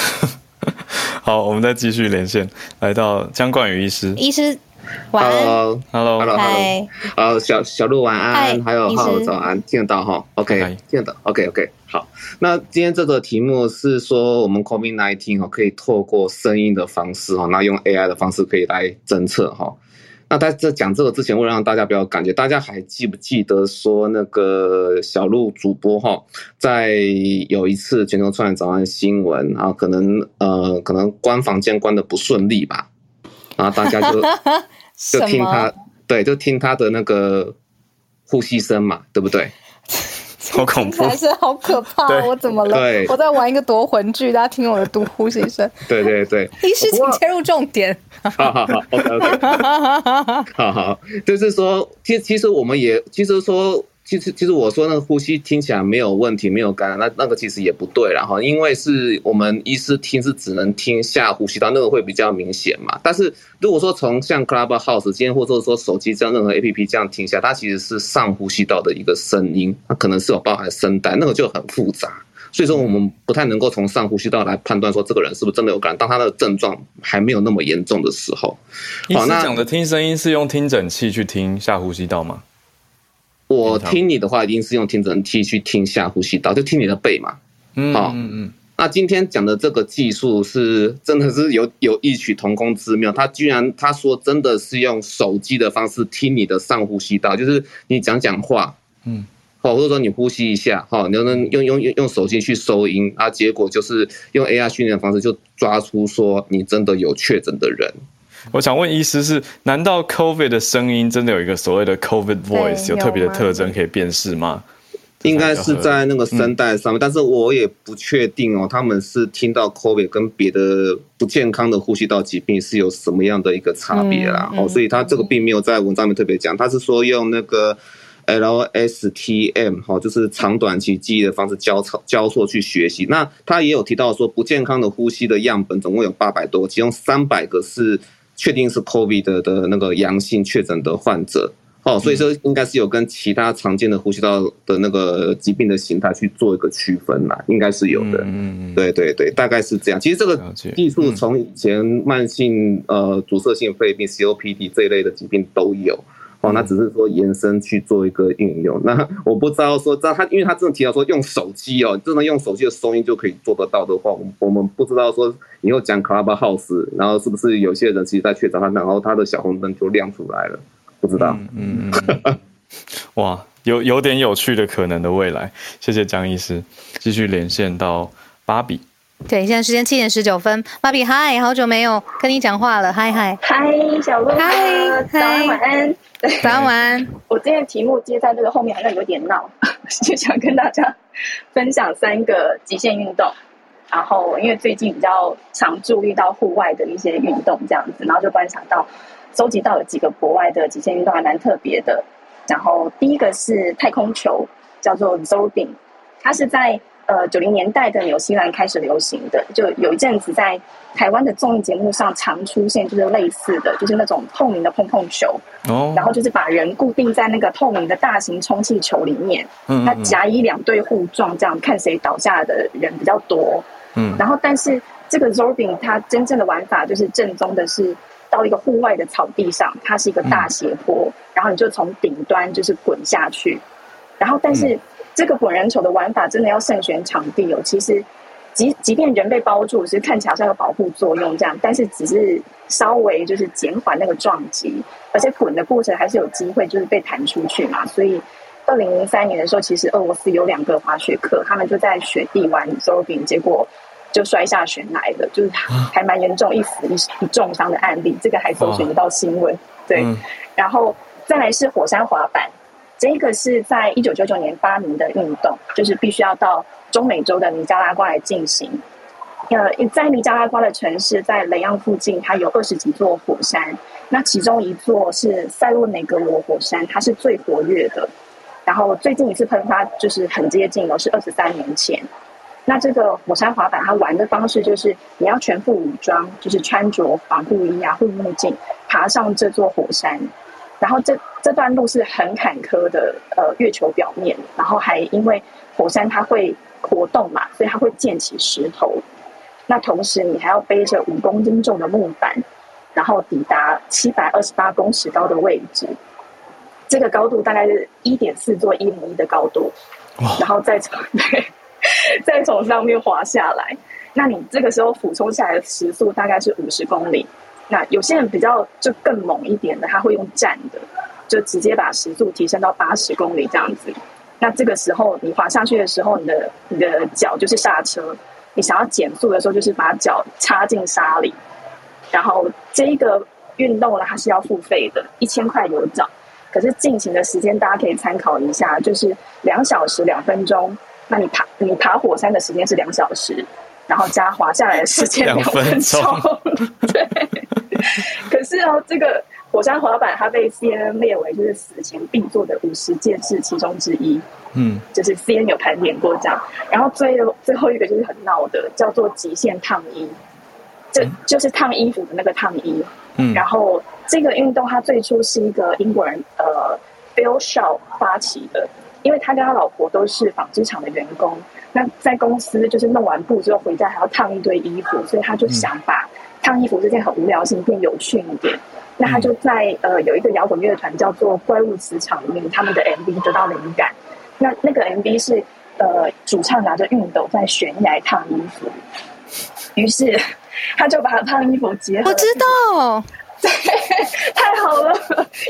[LAUGHS] 好，我们再继续连线，来到江冠宇医师。医师，晚安。Hello，Hello，Hello。嗨。呃，小小鹿晚安，还有浩早安，听得到哈？OK，听得到。OK，OK。好，那今天这个题目是说，我们 COVID-19 哦，可以透过声音的方式哈，那用 AI 的方式可以来侦测哈。那在这讲这个之前，为了让大家不要感觉，大家还记不记得说那个小鹿主播哈，在有一次全球串早安新闻啊，可能呃可能关房间关的不顺利吧，然后大家就 [LAUGHS] 就听他对，就听他的那个呼吸声嘛，对不对？[LAUGHS] 好恐怖，还是好可怕？我怎么了？我在玩一个夺魂剧，大家听我的读呼吸声。对对对，医师请切入重点。好好好，OK OK。好好，就是说，其其实我们也，其实说，其实其实我说那个呼吸听起来没有问题，没有干扰，那那个其实也不对了哈，因为是我们医师听是只能听下呼吸道，那个会比较明显嘛。但是如果说从像 Clubhouse 今天或者说手机这样任何 APP 这样听下，它其实是上呼吸道的一个声音，它可能是有包含声带，那个就很复杂。所以说我们不太能够从上呼吸道来判断说这个人是不是真的有感染，当他的症状还没有那么严重的时候。医师讲的听声音是用听诊器去听下呼吸道吗？我听你的话，一定是用听诊器去听下呼吸道，就听你的背嘛。嗯嗯嗯。那今天讲的这个技术是真的是有有异曲同工之妙，他居然他说真的是用手机的方式听你的上呼吸道，就是你讲讲话，嗯，好，或者说你呼吸一下，哈，你能用用用用手机去收音，啊，结果就是用 AI 训练的方式就抓出说你真的有确诊的人。我想问医师是，难道 COVID 的声音真的有一个所谓的 COVID voice 有特别的特征可以辨识吗？应该是在那个声带上面，但是我也不确定哦。他们是听到 COVID 跟别的不健康的呼吸道疾病是有什么样的一个差别啦？哦，所以他这个并没有在文章里面特别讲，他是说用那个 LSTM 哈，就是长短期记忆的方式交错交错去学习。那他也有提到说，不健康的呼吸的样本总共有八百多，其中三百个是。确定是 COVID 的的那个阳性确诊的患者，哦，所以说应该是有跟其他常见的呼吸道的那个疾病的形态去做一个区分啦，应该是有的。嗯嗯，对对对，大概是这样。其实这个技术从以前慢性呃阻塞性肺病 COPD 这一类的疾病都有。哦，那只是说延伸去做一个应用。那 [LAUGHS] 我不知道说，知道他，因为他真的提到说用手机哦，真的用手机的收音就可以做得到的话，我我们不知道说以后讲 Clubhouse，然后是不是有些人其实在确诊他，然后他的小红灯就亮出来了，不知道。嗯嗯。[LAUGHS] 哇，有有点有趣的可能的未来。谢谢江医师，继续连线到芭比。对，现在时间七点十九分，芭比嗨，好久没有跟你讲话了，嗨嗨嗨，小鹿嗨，早安晚安。早安晚安。我今天的题目接在这个后面，好像有点闹，[LAUGHS] 就想跟大家分享三个极限运动。然后，因为最近比较常注意到户外的一些运动这样子，然后就观察到，收集到了几个国外的极限运动还蛮特别的。然后，第一个是太空球，叫做 Zorbing，它是在。呃，九零年代的纽西兰开始流行的，就有一阵子在台湾的综艺节目上常出现，就是类似的，就是那种透明的碰碰球，哦，然后就是把人固定在那个透明的大型充气球里面，嗯，它甲乙两队互撞，这样看谁倒下的人比较多，嗯，然后但是这个 Zorbing 它真正的玩法就是正宗的是到一个户外的草地上，它是一个大斜坡，然后你就从顶端就是滚下去，然后但是。这个滚人球的玩法真的要慎选场地哦。其实，即即便人被包住，是看起来像有保护作用这样，但是只是稍微就是减缓那个撞击，而且滚的过程还是有机会就是被弹出去嘛。所以，二零零三年的时候，其实俄罗斯有两个滑雪客，他们就在雪地玩 s o r i n 结果就摔下悬崖了，就是还蛮严重，一死一一重伤的案例，这个还搜寻得到新闻。对，然后再来是火山滑板。这个是在一九九九年发明的运动，就是必须要到中美洲的尼加拉瓜来进行。呃，在尼加拉瓜的城市，在雷昂附近，它有二十几座火山，那其中一座是塞洛内格罗火山，它是最活跃的。然后最近一次喷发就是很接近了，是二十三年前。那这个火山滑板，它玩的方式就是你要全副武装，就是穿着防护衣啊、护目镜，爬上这座火山。然后这这段路是很坎坷的，呃，月球表面，然后还因为火山它会活动嘛，所以它会溅起石头。那同时你还要背着五公斤重的木板，然后抵达七百二十八公尺高的位置。这个高度大概是一点四座一零一的高度，然后再从 [LAUGHS] 对，再从上面滑下来。那你这个时候俯冲下来的时速大概是五十公里。那有些人比较就更猛一点的，他会用站的，就直接把时速提升到八十公里这样子。那这个时候你滑下去的时候，你的你的脚就是刹车，你想要减速的时候就是把脚插进沙里。然后这一个运动呢，它是要付费的，一千块有找。可是进行的时间大家可以参考一下，就是两小时两分钟。那你爬你爬火山的时间是两小时，然后加滑下来的时间 [LAUGHS] 两分钟，[LAUGHS] 对。[LAUGHS] 可是哦，这个火山滑板它被 CNN 列为就是死前必做的五十件事其中之一。嗯，就是 CNN 有盘点过这样。然后最最后一个就是很闹的，叫做极限烫衣，这就是烫衣服的那个烫衣。嗯，然后这个运动它最初是一个英国人呃 Bill Shaw 发起的，因为他跟他老婆都是纺织厂的员工，那在公司就是弄完布之后回家还要烫一堆衣服，所以他就想把烫衣服这件很无聊事情变有趣一点。那他就在呃有一个摇滚乐团叫做怪物磁场里面，他们的 MV 得到灵感。那那个 MV 是呃主唱拿着熨斗在悬崖烫衣服，于是他就把烫衣服结合。我知道，[LAUGHS] 对，太好了。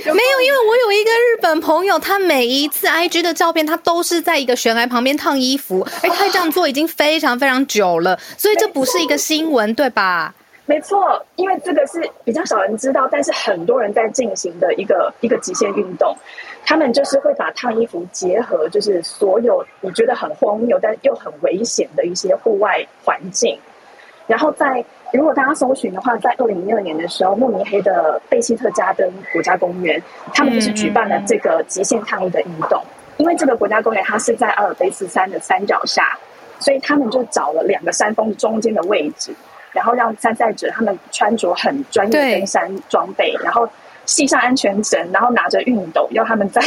没有，因为我有一个日本朋友，他每一次 IG 的照片，他都是在一个悬崖旁边烫衣服，而他这样做已经非常非常久了，所以这不是一个新闻，对吧？没错，因为这个是比较少人知道，但是很多人在进行的一个一个极限运动。他们就是会把烫衣服结合，就是所有你觉得很荒谬但又很危险的一些户外环境。然后在如果大家搜寻的话，在二零零二年的时候，慕尼黑的贝希特加登国家公园，他们就是举办了这个极限烫衣的运动。因为这个国家公园它是在阿尔卑斯山的山脚下，所以他们就找了两个山峰中间的位置。然后让参赛者他们穿着很专业的登山装备，然后系上安全绳，然后拿着熨斗，要他们在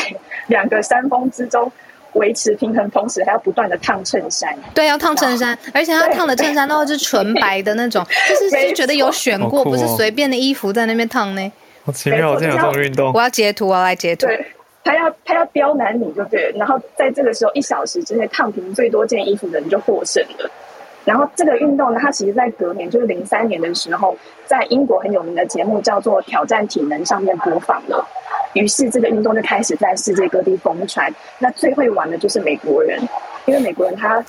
两个山峰之中维持平衡，同时还要不断的烫衬衫。对，要烫衬衫，而且他烫的衬衫都是纯白的那种，就是是觉得有选过，不是随便的衣服在那边烫呢。好奇妙，这样这种运动。我要截图，我要来截图。对，他要他要刁难你就对，然后在这个时候一小时之内烫平最多件衣服的人就获胜了。然后这个运动呢，它其实在隔年，就是零三年的时候，在英国很有名的节目叫做《挑战体能》上面播放了。于是这个运动就开始在世界各地疯传。那最会玩的就是美国人，因为美国人他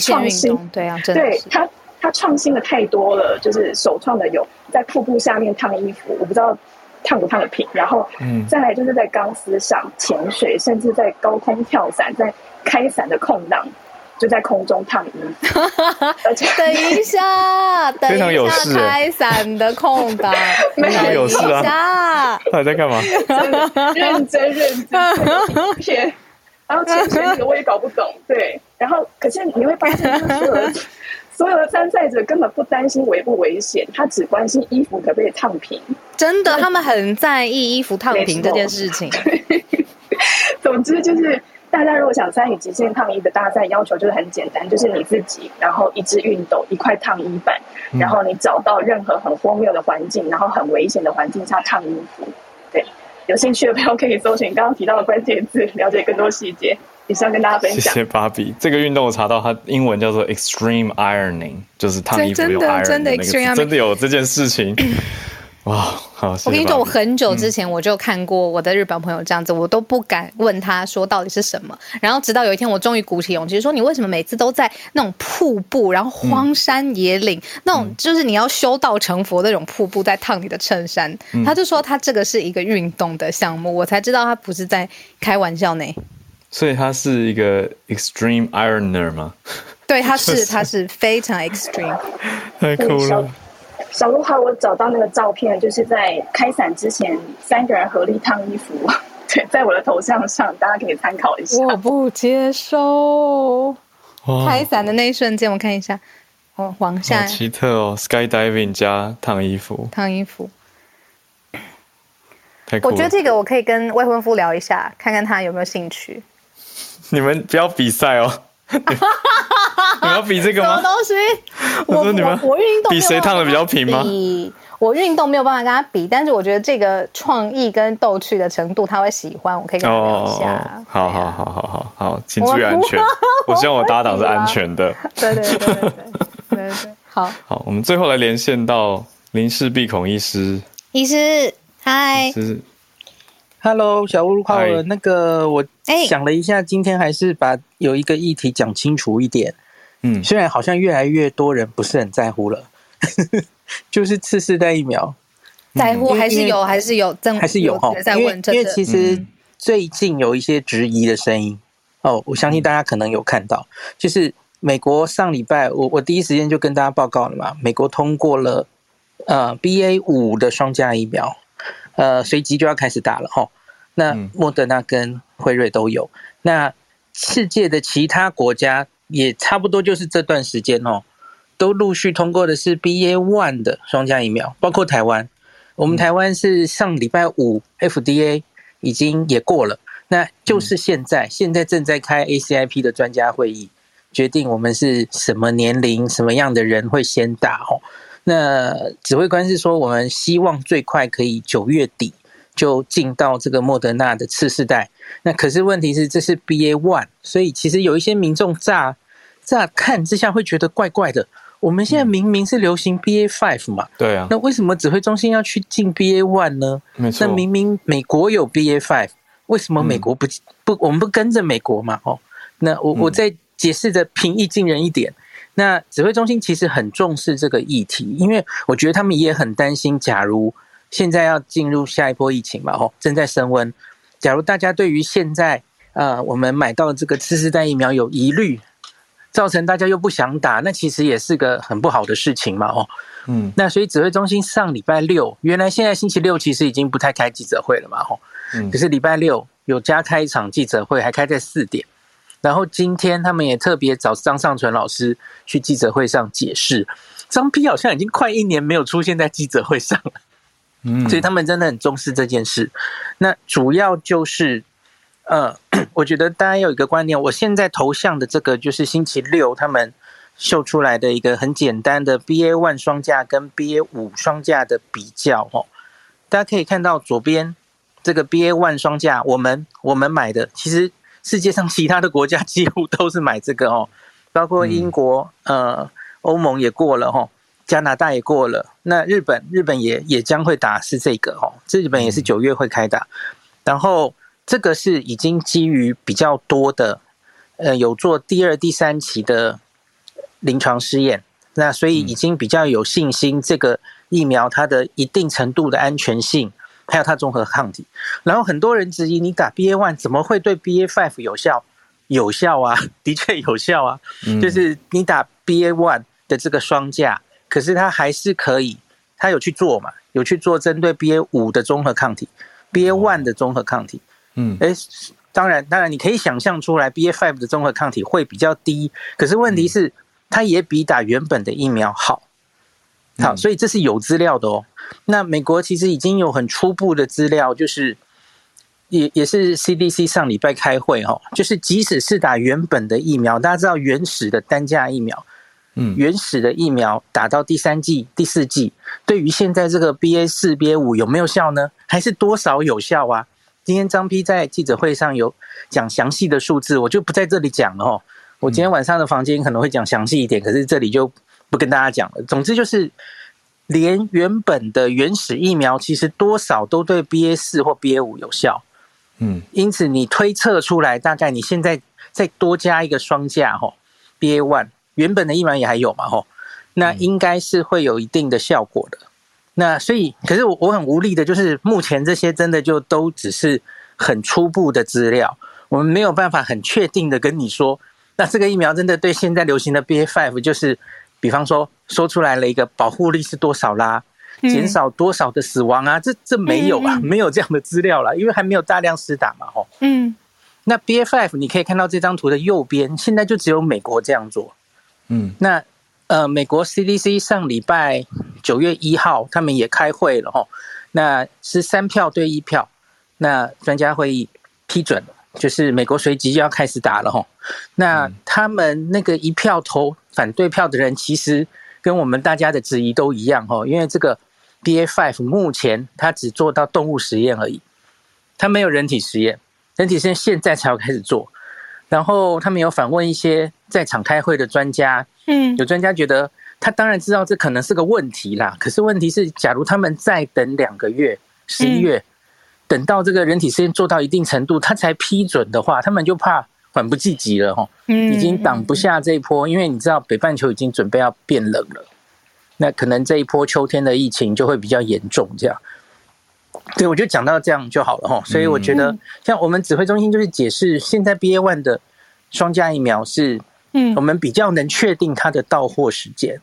创新，对啊，对他他创新的太多了，就是首创的有在瀑布下面烫衣服，我不知道烫不烫的平。然后，嗯，再来就是在钢丝上潜水，甚至在高空跳伞，在开伞的空档。就在空中烫衣服，等一下，等一下，开伞的空档，[LAUGHS] 非常有事啊！他在干嘛？[LAUGHS] 认真认真 [LAUGHS] 片，然后潜水那个我也搞不懂，对，然后可是你会发现，所有的所有的参赛者根本不担心危不危险，他只关心衣服可不可以烫平。真的，他们很在意衣服烫平这件事情。总之就是。大家如果想参与极限烫衣的大赛，要求就是很简单，就是你自己，然后一支熨斗，一块烫衣板，然后你找到任何很荒谬的环境，然后很危险的环境下烫衣服。对，有兴趣的朋友可以搜寻刚刚提到的关键字，了解更多细节。以上跟大家分享。谢谢芭比。这个运动我查到，它英文叫做 extreme ironing，就是烫衣服有 iron 那个，真的有这件事情。[CLEARS THROAT] 哇，好！我跟你说，我很久之前我就看过我的日本朋友这样子，我都不敢问他说到底是什么。然后直到有一天，我终于鼓起勇气说：“你为什么每次都在那种瀑布，然后荒山野岭那种，就是你要修道成佛那种瀑布，在烫你的衬衫？”他就说他这个是一个运动的项目，我才知道他不是在开玩笑呢。所以他是一个 extreme ironer 吗？对，他 [LAUGHS] 是，他是非常 extreme，太酷了。小鹿号，我找到那个照片，就是在开伞之前，三个人合力烫衣服，[LAUGHS] 对，在我的头像上，大家可以参考一下。我不接受开伞的那一瞬间，我看一下，哦，往下，奇特哦，skydiving 加烫衣服，烫衣服，太我觉得这个我可以跟未婚夫聊一下，看看他有没有兴趣。[LAUGHS] 你们不要比赛哦。[LAUGHS] [LAUGHS] 你要比这个吗？什么东西？我说你们我运动比谁烫的比较平吗？我运动没有办法跟他比，但是我觉得这个创意跟逗趣的程度他会喜欢，我可以跟他聊一下。好好好好好好，请注意安全。我希望我搭档是安全的。对对对对对对对。[LAUGHS] 好好，我们最后来连线到林氏鼻孔医师。医师，嗨。Hello，小乌好了。那个我想了一下，今天还是把有一个议题讲清楚一点。嗯，虽然好像越来越多人不是很在乎了，[LAUGHS] 就是次世代疫苗在乎还是有，还是有，还是有哈。因为因为其实最近有一些质疑的声音哦，我相信大家可能有看到，就是美国上礼拜我我第一时间就跟大家报告了嘛，美国通过了呃 BA 五的双价疫苗。呃，随即就要开始打了哈。那莫德纳跟辉瑞都有，那世界的其他国家也差不多就是这段时间哦，都陆续通过的是 B A one 的双价疫苗，包括台湾。我们台湾是上礼拜五 F D A 已经也过了，那就是现在，现在正在开 A C I P 的专家会议，决定我们是什么年龄、什么样的人会先打哦。那指挥官是说，我们希望最快可以九月底就进到这个莫德纳的次世代。那可是问题是，这是 B A one，所以其实有一些民众乍乍看之下会觉得怪怪的。我们现在明明是流行 B A five 嘛，对啊，那为什么指挥中心要去进 B A one 呢？没错，那明明美国有 B A five，为什么美国不不我们不跟着美国嘛？哦，那我我再解释的平易近人一点。那指挥中心其实很重视这个议题，因为我觉得他们也很担心，假如现在要进入下一波疫情嘛，吼，正在升温。假如大家对于现在呃我们买到这个次世代疫苗有疑虑，造成大家又不想打，那其实也是个很不好的事情嘛，哦，嗯，那所以指挥中心上礼拜六，原来现在星期六其实已经不太开记者会了嘛，吼，嗯，可是礼拜六有加开一场记者会，还开在四点。然后今天他们也特别找张尚存老师去记者会上解释，张批好像已经快一年没有出现在记者会上了，嗯，所以他们真的很重视这件事。那主要就是，呃，[CLEARS THROAT] 我觉得大家有一个观念，我现在头像的这个就是星期六他们秀出来的一个很简单的 BA one 双价跟 BA 五双价的比较哦，大家可以看到左边这个 BA one 双价，我们我们买的其实。世界上其他的国家几乎都是买这个哦，包括英国、呃，欧盟也过了哈，加拿大也过了，那日本日本也也将会打是这个哦，这日本也是九月会开打，然后这个是已经基于比较多的，呃，有做第二、第三期的临床试验，那所以已经比较有信心，这个疫苗它的一定程度的安全性。还有它综合抗体，然后很多人质疑你打 B A one 怎么会对 B A five 有效？有效啊，[LAUGHS] 的确有效啊。就是你打 B A one 的这个双价，可是它还是可以，它有去做嘛？有去做针对 B A 五的综合抗体，B A one 的综合抗体。嗯，哎，当然，当然你可以想象出来，B A five 的综合抗体会比较低，可是问题是，它也比打原本的疫苗好。好，所以这是有资料的哦。那美国其实已经有很初步的资料，就是也也是 CDC 上礼拜开会哈，就是即使是打原本的疫苗，大家知道原始的单价疫苗，嗯，原始的疫苗打到第三季、第四季，对于现在这个 BA 四、BA 五有没有效呢？还是多少有效啊？今天张批在记者会上有讲详细的数字，我就不在这里讲了哦。我今天晚上的房间可能会讲详细一点，可是这里就。不跟大家讲了。总之就是，连原本的原始疫苗其实多少都对 BA 四或 BA 五有效。嗯，因此你推测出来，大概你现在再多加一个双价哈，BA one 原本的疫苗也还有嘛吼，那应该是会有一定的效果的。那所以，可是我我很无力的，就是目前这些真的就都只是很初步的资料，我们没有办法很确定的跟你说，那这个疫苗真的对现在流行的 BA five 就是。比方说，说出来了一个保护力是多少啦，减少多少的死亡啊？这这没有啊，没有这样的资料了，因为还没有大量施打嘛，吼。嗯。那 B F F 你可以看到这张图的右边，现在就只有美国这样做。嗯。那呃，美国 C D C 上礼拜九月一号他们也开会了，吼。那是三票对一票，那专家会议批准了，就是美国随即就要开始打了，吼。那他们那个一票投。反对票的人其实跟我们大家的质疑都一样哈，因为这个 B A five 目前它只做到动物实验而已，它没有人体实验，人体实验现在才要开始做。然后他们有反问一些在场开会的专家，嗯，有专家觉得他当然知道这可能是个问题啦，可是问题是，假如他们再等两个月，十一月，等到这个人体实验做到一定程度，他才批准的话，他们就怕。缓不济急了哈，已经挡不下这一波，因为你知道北半球已经准备要变冷了，那可能这一波秋天的疫情就会比较严重。这样，对我就讲到这样就好了哈。所以我觉得，像我们指挥中心就是解释，现在 B A one 的双价疫苗是，嗯，我们比较能确定它的到货时间。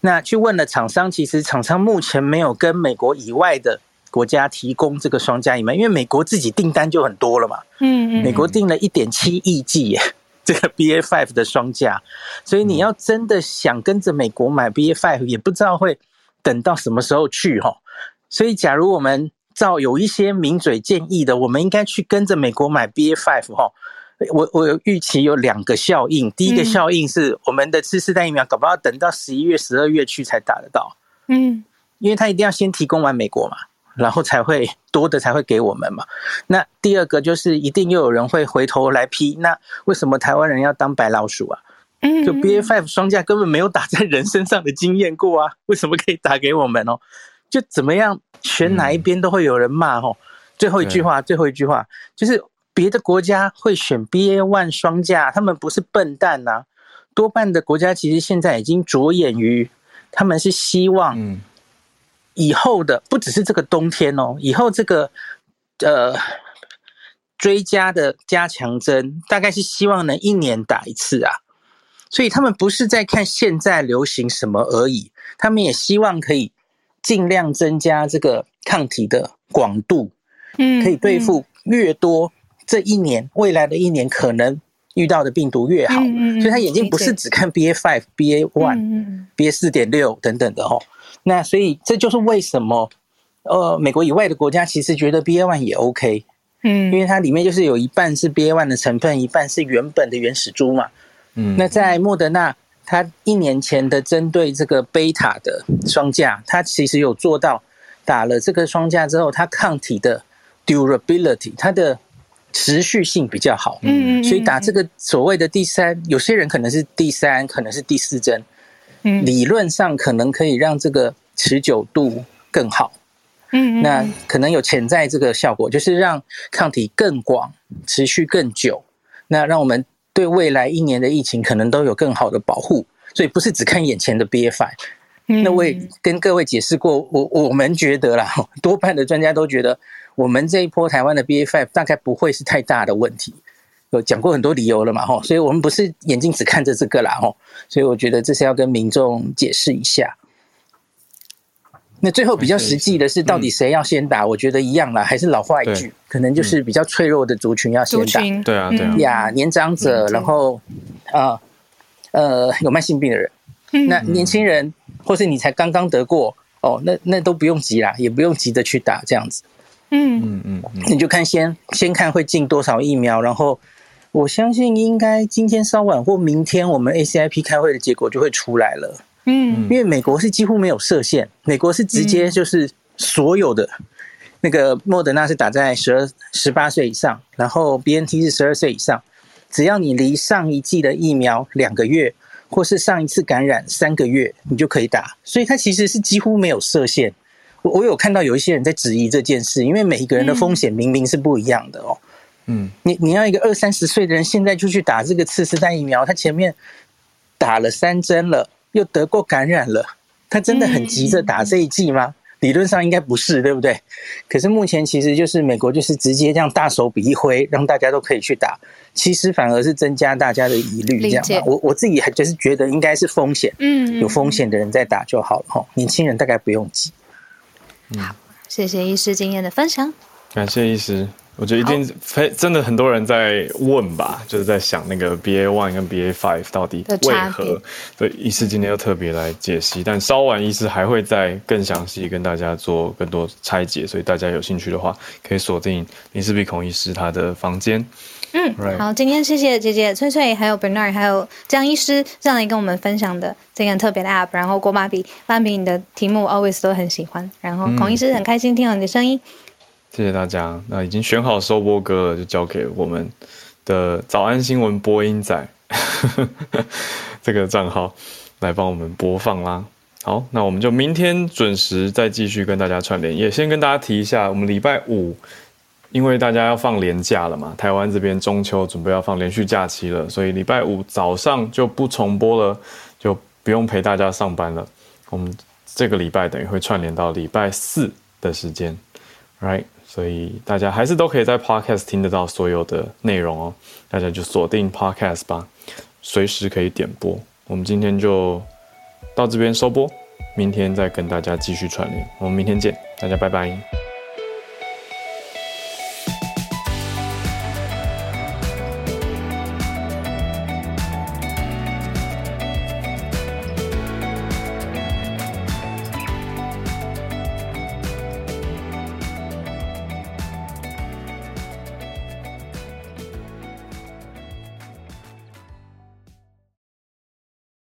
那去问了厂商，其实厂商目前没有跟美国以外的国家提供这个双价疫苗，因为美国自己订单就很多了嘛。嗯嗯。美国订了一点七亿剂耶，[LAUGHS] 这个 BA five 的双价，所以你要真的想跟着美国买 BA five，也不知道会等到什么时候去哈。所以，假如我们照有一些名嘴建议的，我们应该去跟着美国买 BA five 哈。我我有预期有两个效应，第一个效应是我们的次世代疫苗搞不好等到十一月、十二月去才打得到。嗯。因为他一定要先提供完美国嘛，然后才会多的才会给我们嘛。那第二个就是一定又有人会回头来批，那为什么台湾人要当白老鼠啊？嗯，就 B A five 双价根本没有打在人身上的经验过啊，为什么可以打给我们哦？就怎么样选哪一边都会有人骂哦。最后一句话，最后一句话就是别的国家会选 B A one 双价，他们不是笨蛋呐。多半的国家其实现在已经着眼于，他们是希望。以后的不只是这个冬天哦，以后这个呃追加的加强针，大概是希望能一年打一次啊。所以他们不是在看现在流行什么而已，他们也希望可以尽量增加这个抗体的广度，嗯，可以对付越多，这一年未来的一年可能遇到的病毒越好。所以他眼睛不是只看 BA five、BA one、BA 四点六等等的哦。那所以这就是为什么，呃，美国以外的国家其实觉得 B A one 也 O K，嗯，因为它里面就是有一半是 B A one 的成分，一半是原本的原始株嘛，嗯，那在莫德纳，它一年前的针对这个贝塔的双价，它其实有做到打了这个双价之后，它抗体的 durability，它的持续性比较好，嗯嗯，所以打这个所谓的第三，有些人可能是第三，可能是第四针。嗯。理论上可能可以让这个持久度更好，嗯，那可能有潜在这个效果，就是让抗体更广、持续更久，那让我们对未来一年的疫情可能都有更好的保护。所以不是只看眼前的 B F I。那我也跟各位解释过，我我们觉得啦，多半的专家都觉得，我们这一波台湾的 B F I 大概不会是太大的问题。有讲过很多理由了嘛，吼，所以我们不是眼睛只看着这个啦，吼，所以我觉得这是要跟民众解释一下。那最后比较实际的是，到底谁要先打？我觉得一样啦，还是老话一句，可能就是比较脆弱的族群要先打，对啊，对啊，呀，年长者，然后啊，呃，有慢性病的人，那年轻人或是你才刚刚得过，哦，那那都不用急啦，也不用急着去打这样子，嗯。嗯嗯，你就看先先看会进多少疫苗，然后。我相信应该今天稍晚或明天，我们 ACIP 开会的结果就会出来了。嗯，因为美国是几乎没有设限，美国是直接就是所有的那个莫德纳是打在十二十八岁以上，然后 BNT 是十二岁以上，只要你离上一季的疫苗两个月，或是上一次感染三个月，你就可以打。所以它其实是几乎没有设限。我我有看到有一些人在质疑这件事，因为每一个人的风险明明是不一样的哦。嗯，你你要一个二三十岁的人现在就去打这个次世代疫苗，他前面打了三针了，又得过感染了，他真的很急着打这一剂吗？理论上应该不是，对不对？可是目前其实就是美国就是直接这样大手笔一挥，让大家都可以去打，其实反而是增加大家的疑虑，这样我我自己还就是觉得应该是风险，嗯，有风险的人在打就好了哈，年轻人大概不用急。好，谢谢医师经验的分享，感谢医师。我觉得一定非真的很多人在问吧，就是在想那个 B A one 跟 B A five 到底为何？所以医师今天又特别来解析，但稍晚医师还会再更详细跟大家做更多拆解，所以大家有兴趣的话，可以锁定林氏璧孔医师他的房间。嗯，好，今天谢谢姐姐翠翠，还有 Bernard，还有江医师这样来跟我们分享的这个特别的 App，然后郭妈比妈比你的题目 always 都很喜欢，然后孔医师很开心听到你的声音。谢谢大家。那已经选好收播歌了，就交给我们的早安新闻播音仔 [LAUGHS] 这个账号来帮我们播放啦。好，那我们就明天准时再继续跟大家串联。也先跟大家提一下，我们礼拜五因为大家要放年假了嘛，台湾这边中秋准备要放连续假期了，所以礼拜五早上就不重播了，就不用陪大家上班了。我们这个礼拜等于会串联到礼拜四的时间，right？所以大家还是都可以在 Podcast 听得到所有的内容哦，大家就锁定 Podcast 吧，随时可以点播。我们今天就到这边收播，明天再跟大家继续串联。我们明天见，大家拜拜。